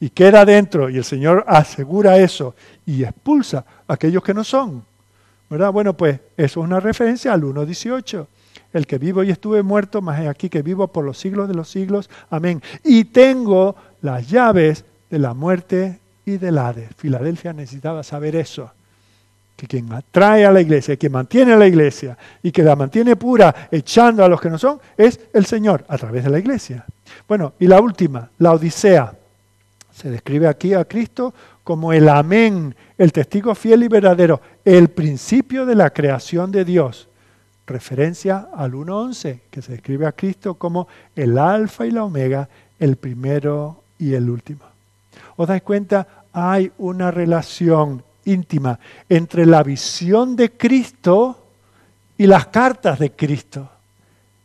Speaker 1: y queda dentro y el Señor asegura eso y expulsa a aquellos que no son. ¿Verdad? Bueno, pues eso es una referencia al 1.18. El que vivo y estuve muerto, más aquí que vivo por los siglos de los siglos. Amén. Y tengo las llaves de la muerte y del Hades. Filadelfia necesitaba saber eso que quien atrae a la iglesia, quien mantiene a la iglesia y que la mantiene pura echando a los que no son, es el Señor a través de la iglesia. Bueno, y la última, la Odisea. Se describe aquí a Cristo como el amén, el testigo fiel y verdadero, el principio de la creación de Dios. Referencia al 1.11, que se describe a Cristo como el alfa y la omega, el primero y el último. ¿Os dais cuenta? Hay una relación íntima entre la visión de Cristo y las cartas de Cristo.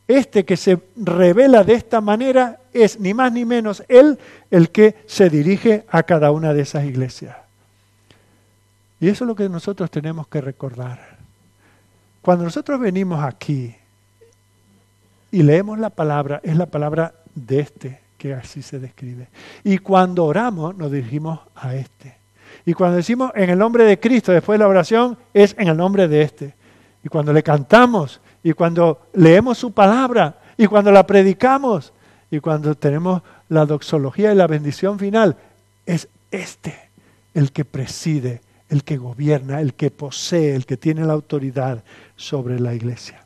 Speaker 1: Este que se revela de esta manera es ni más ni menos Él el que se dirige a cada una de esas iglesias. Y eso es lo que nosotros tenemos que recordar. Cuando nosotros venimos aquí y leemos la palabra, es la palabra de este que así se describe. Y cuando oramos nos dirigimos a este. Y cuando decimos en el nombre de Cristo después de la oración, es en el nombre de este. Y cuando le cantamos, y cuando leemos su palabra, y cuando la predicamos, y cuando tenemos la doxología y la bendición final, es este el que preside, el que gobierna, el que posee, el que tiene la autoridad sobre la iglesia.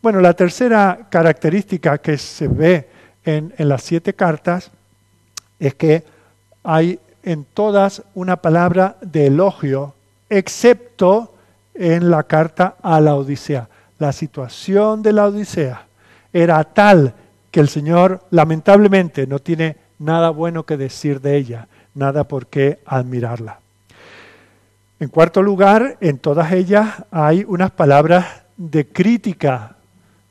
Speaker 1: Bueno, la tercera característica que se ve en, las siete cartas es que hay en todas una palabra de elogio, excepto en la carta a la Odisea. La situación de la Odisea era tal que el Señor lamentablemente no tiene nada bueno que decir de ella, nada por qué admirarla. En cuarto lugar, en todas ellas hay unas palabras de crítica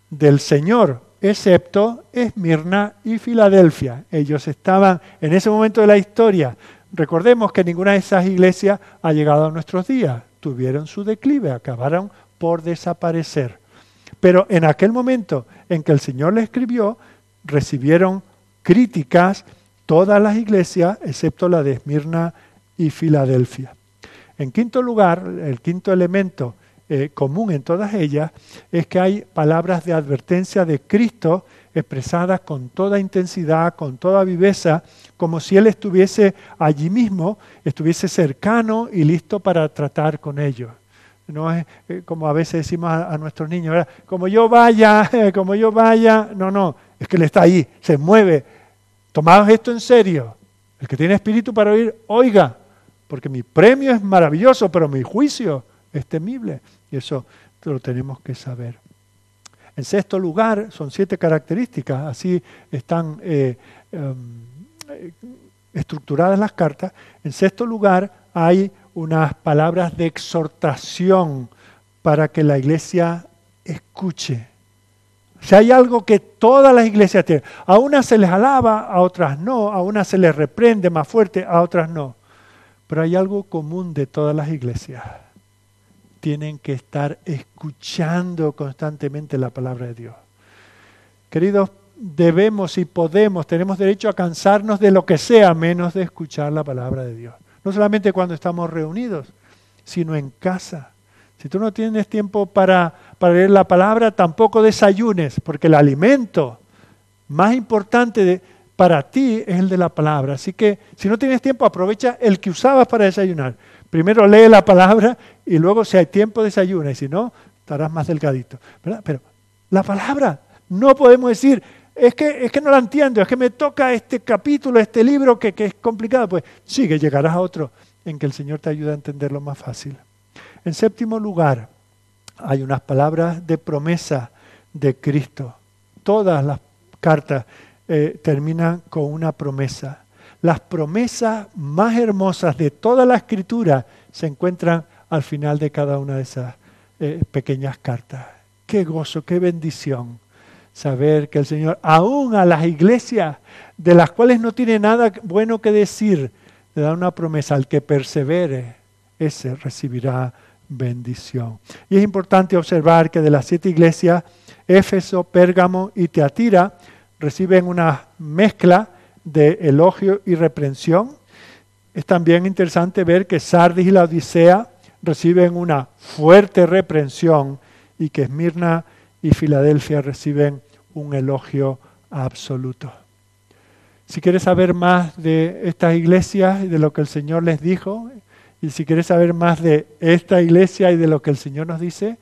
Speaker 1: del Señor excepto Esmirna y Filadelfia. Ellos estaban en ese momento de la historia. Recordemos que ninguna de esas iglesias ha llegado a nuestros días. Tuvieron su declive, acabaron por desaparecer. Pero en aquel momento en que el Señor le escribió, recibieron críticas todas las iglesias, excepto la de Esmirna y Filadelfia. En quinto lugar, el quinto elemento eh, común en todas ellas es que hay palabras de advertencia de Cristo expresadas con toda intensidad, con toda viveza, como si Él estuviese allí mismo, estuviese cercano y listo para tratar con ellos. no es eh, como a veces decimos a, nuestros niños, ¿verdad? como yo vaya, como yo vaya, no, no, es que Él está ahí, se mueve. Tomaos esto en serio. El que tiene espíritu para oír, oiga, porque mi premio es maravilloso, pero mi juicio es temible. Y eso lo tenemos que saber. En sexto lugar, son siete características, así están eh, em, estructuradas las cartas. En sexto lugar, hay unas palabras de exhortación para que la iglesia escuche. Si hay algo que todas las iglesias tienen, a unas se les alaba, a otras no, a unas se les reprende más fuerte, a otras no. Pero hay algo común de todas las iglesias. Tienen que estar escuchando constantemente la palabra de Dios. Queridos, debemos y podemos, tenemos derecho a cansarnos de lo que sea menos de escuchar la palabra de Dios. No solamente cuando estamos reunidos, sino en casa. Si tú no tienes tiempo para, para leer la palabra, tampoco desayunes, porque el alimento más importante para ti es el de la palabra. Así que si no tienes tiempo, aprovecha el que usabas para desayunar. Primero lee la palabra y luego si hay tiempo desayuna y si no, estarás más delgadito. Pero la palabra, no podemos decir, es que, es que no la entiendo, es que me toca este capítulo, este libro que, que es complicado. Pues sigue, llegarás a otro en que el Señor te ayuda a entenderlo más fácil. En séptimo lugar, hay unas palabras de promesa de Cristo. Todas las cartas eh, terminan con una promesa. Las promesas más hermosas de toda la escritura se encuentran al final de cada una de esas eh, pequeñas cartas. Qué gozo, qué bendición saber que el Señor, aún a las iglesias de las cuales no tiene nada bueno que decir, le da una promesa, al que persevere, ese recibirá bendición. Y es importante observar que de las siete iglesias, Éfeso, Pérgamo y Teatira reciben una mezcla de elogio y reprensión. Es también interesante ver que Sardis y la Odisea reciben una fuerte reprensión y que Esmirna y Filadelfia reciben un elogio absoluto. Si quieres saber más de estas iglesias y de lo que el Señor les dijo, y si quieres saber más de esta iglesia y de lo que el Señor nos dice,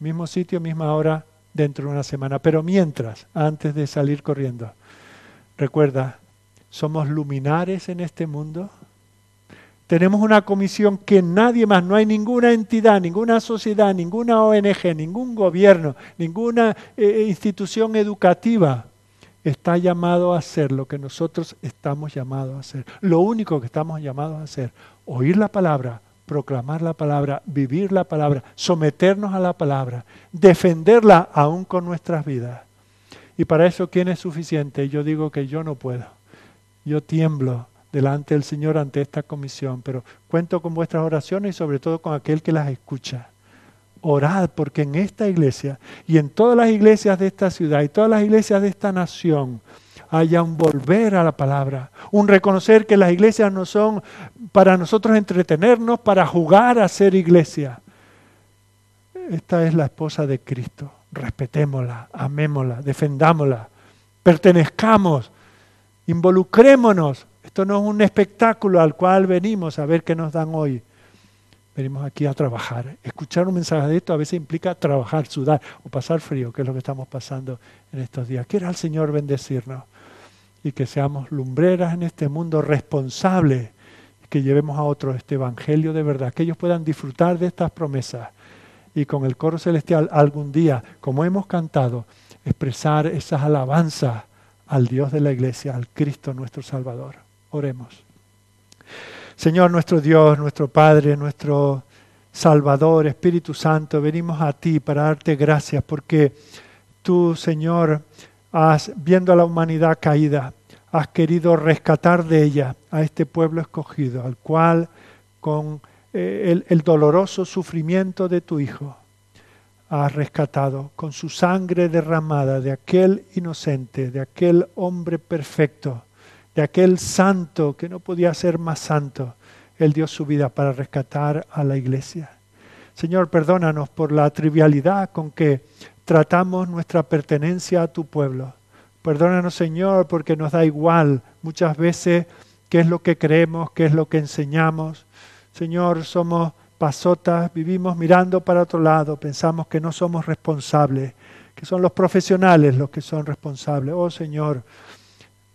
Speaker 1: mismo sitio, misma hora, dentro de una semana. Pero mientras, antes de salir corriendo, recuerda, somos luminares en este mundo. Tenemos una comisión que nadie más, no hay ninguna entidad, ninguna sociedad, ninguna ONG, ningún gobierno, ninguna eh, institución educativa está llamado a hacer lo que nosotros estamos llamados a hacer. Lo único que estamos llamados a hacer, oír la palabra, proclamar la palabra, vivir la palabra, someternos a la palabra, defenderla aún con nuestras vidas. Y para eso, ¿quién es suficiente? Yo digo que yo no puedo. Yo tiemblo delante del Señor ante esta comisión, pero cuento con vuestras oraciones y sobre todo con aquel que las escucha. Orad porque en esta iglesia y en todas las iglesias de esta ciudad y todas las iglesias de esta nación haya un volver a la palabra, un reconocer que las iglesias no son para nosotros entretenernos, para jugar a ser iglesia. Esta es la esposa de Cristo. Respetémosla, amémosla, defendámosla, pertenezcamos, involucrémonos esto no es un espectáculo al cual venimos a ver qué nos dan hoy. Venimos aquí a trabajar. Escuchar un mensaje de esto a veces implica trabajar, sudar o pasar frío, que es lo que estamos pasando en estos días. Quiera el Señor bendecirnos y que seamos lumbreras en este mundo responsables que llevemos a otros este Evangelio de verdad, que ellos puedan disfrutar de estas promesas y con el coro celestial algún día, como hemos cantado, expresar esas alabanzas al Dios de la iglesia, al Cristo nuestro Salvador. Oremos. Señor nuestro Dios, nuestro Padre, nuestro Salvador, Espíritu Santo, venimos a ti para darte gracias porque tú, Señor, has, viendo a la humanidad caída, has querido rescatar de ella a este pueblo escogido, al cual con eh, el, el doloroso sufrimiento de tu Hijo has rescatado, con su sangre derramada de aquel inocente, de aquel hombre perfecto de aquel santo que no podía ser más santo, Él dio su vida para rescatar a la iglesia. Señor, perdónanos por la trivialidad con que tratamos nuestra pertenencia a tu pueblo. Perdónanos, Señor, porque nos da igual muchas veces qué es lo que creemos, qué es lo que enseñamos. Señor, somos pasotas, vivimos mirando para otro lado, pensamos que no somos responsables, que son los profesionales los que son responsables. Oh Señor,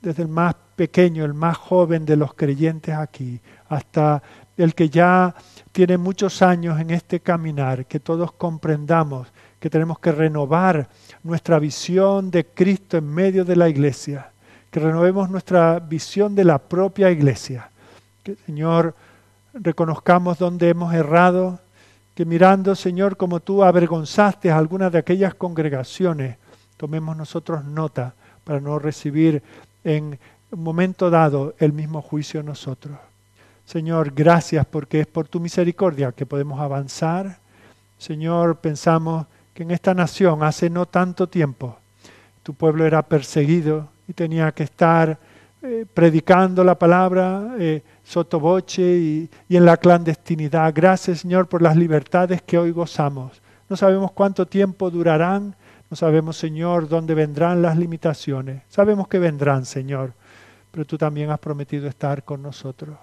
Speaker 1: desde el más pequeño, el más joven de los creyentes aquí, hasta el que ya tiene muchos años en este caminar, que todos comprendamos que tenemos que renovar nuestra visión de Cristo en medio de la iglesia, que renovemos nuestra visión de la propia iglesia. Que, Señor, reconozcamos dónde hemos errado, que mirando, Señor, como tú avergonzaste a algunas de aquellas congregaciones, tomemos nosotros nota para no recibir un momento dado el mismo juicio nosotros. Señor, gracias porque es por tu misericordia que podemos avanzar. Señor, pensamos que en esta nación hace no tanto tiempo tu pueblo era perseguido y tenía que estar eh, predicando la palabra eh, sotoboche y en la clandestinidad. Gracias, Señor, por las libertades que hoy gozamos. No sabemos cuánto tiempo durarán, no sabemos, Señor, dónde vendrán las limitaciones. Sabemos que vendrán, Señor, pero tú también has prometido estar con nosotros.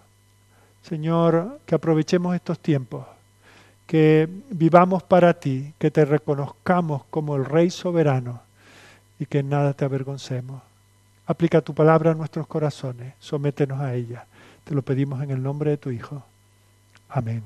Speaker 1: Señor, que aprovechemos estos tiempos, que vivamos para ti, que te reconozcamos como el Rey soberano y que en nada te avergoncemos. Aplica tu palabra a nuestros corazones, sométenos a ella. Te lo pedimos en el nombre de tu Hijo. Amén.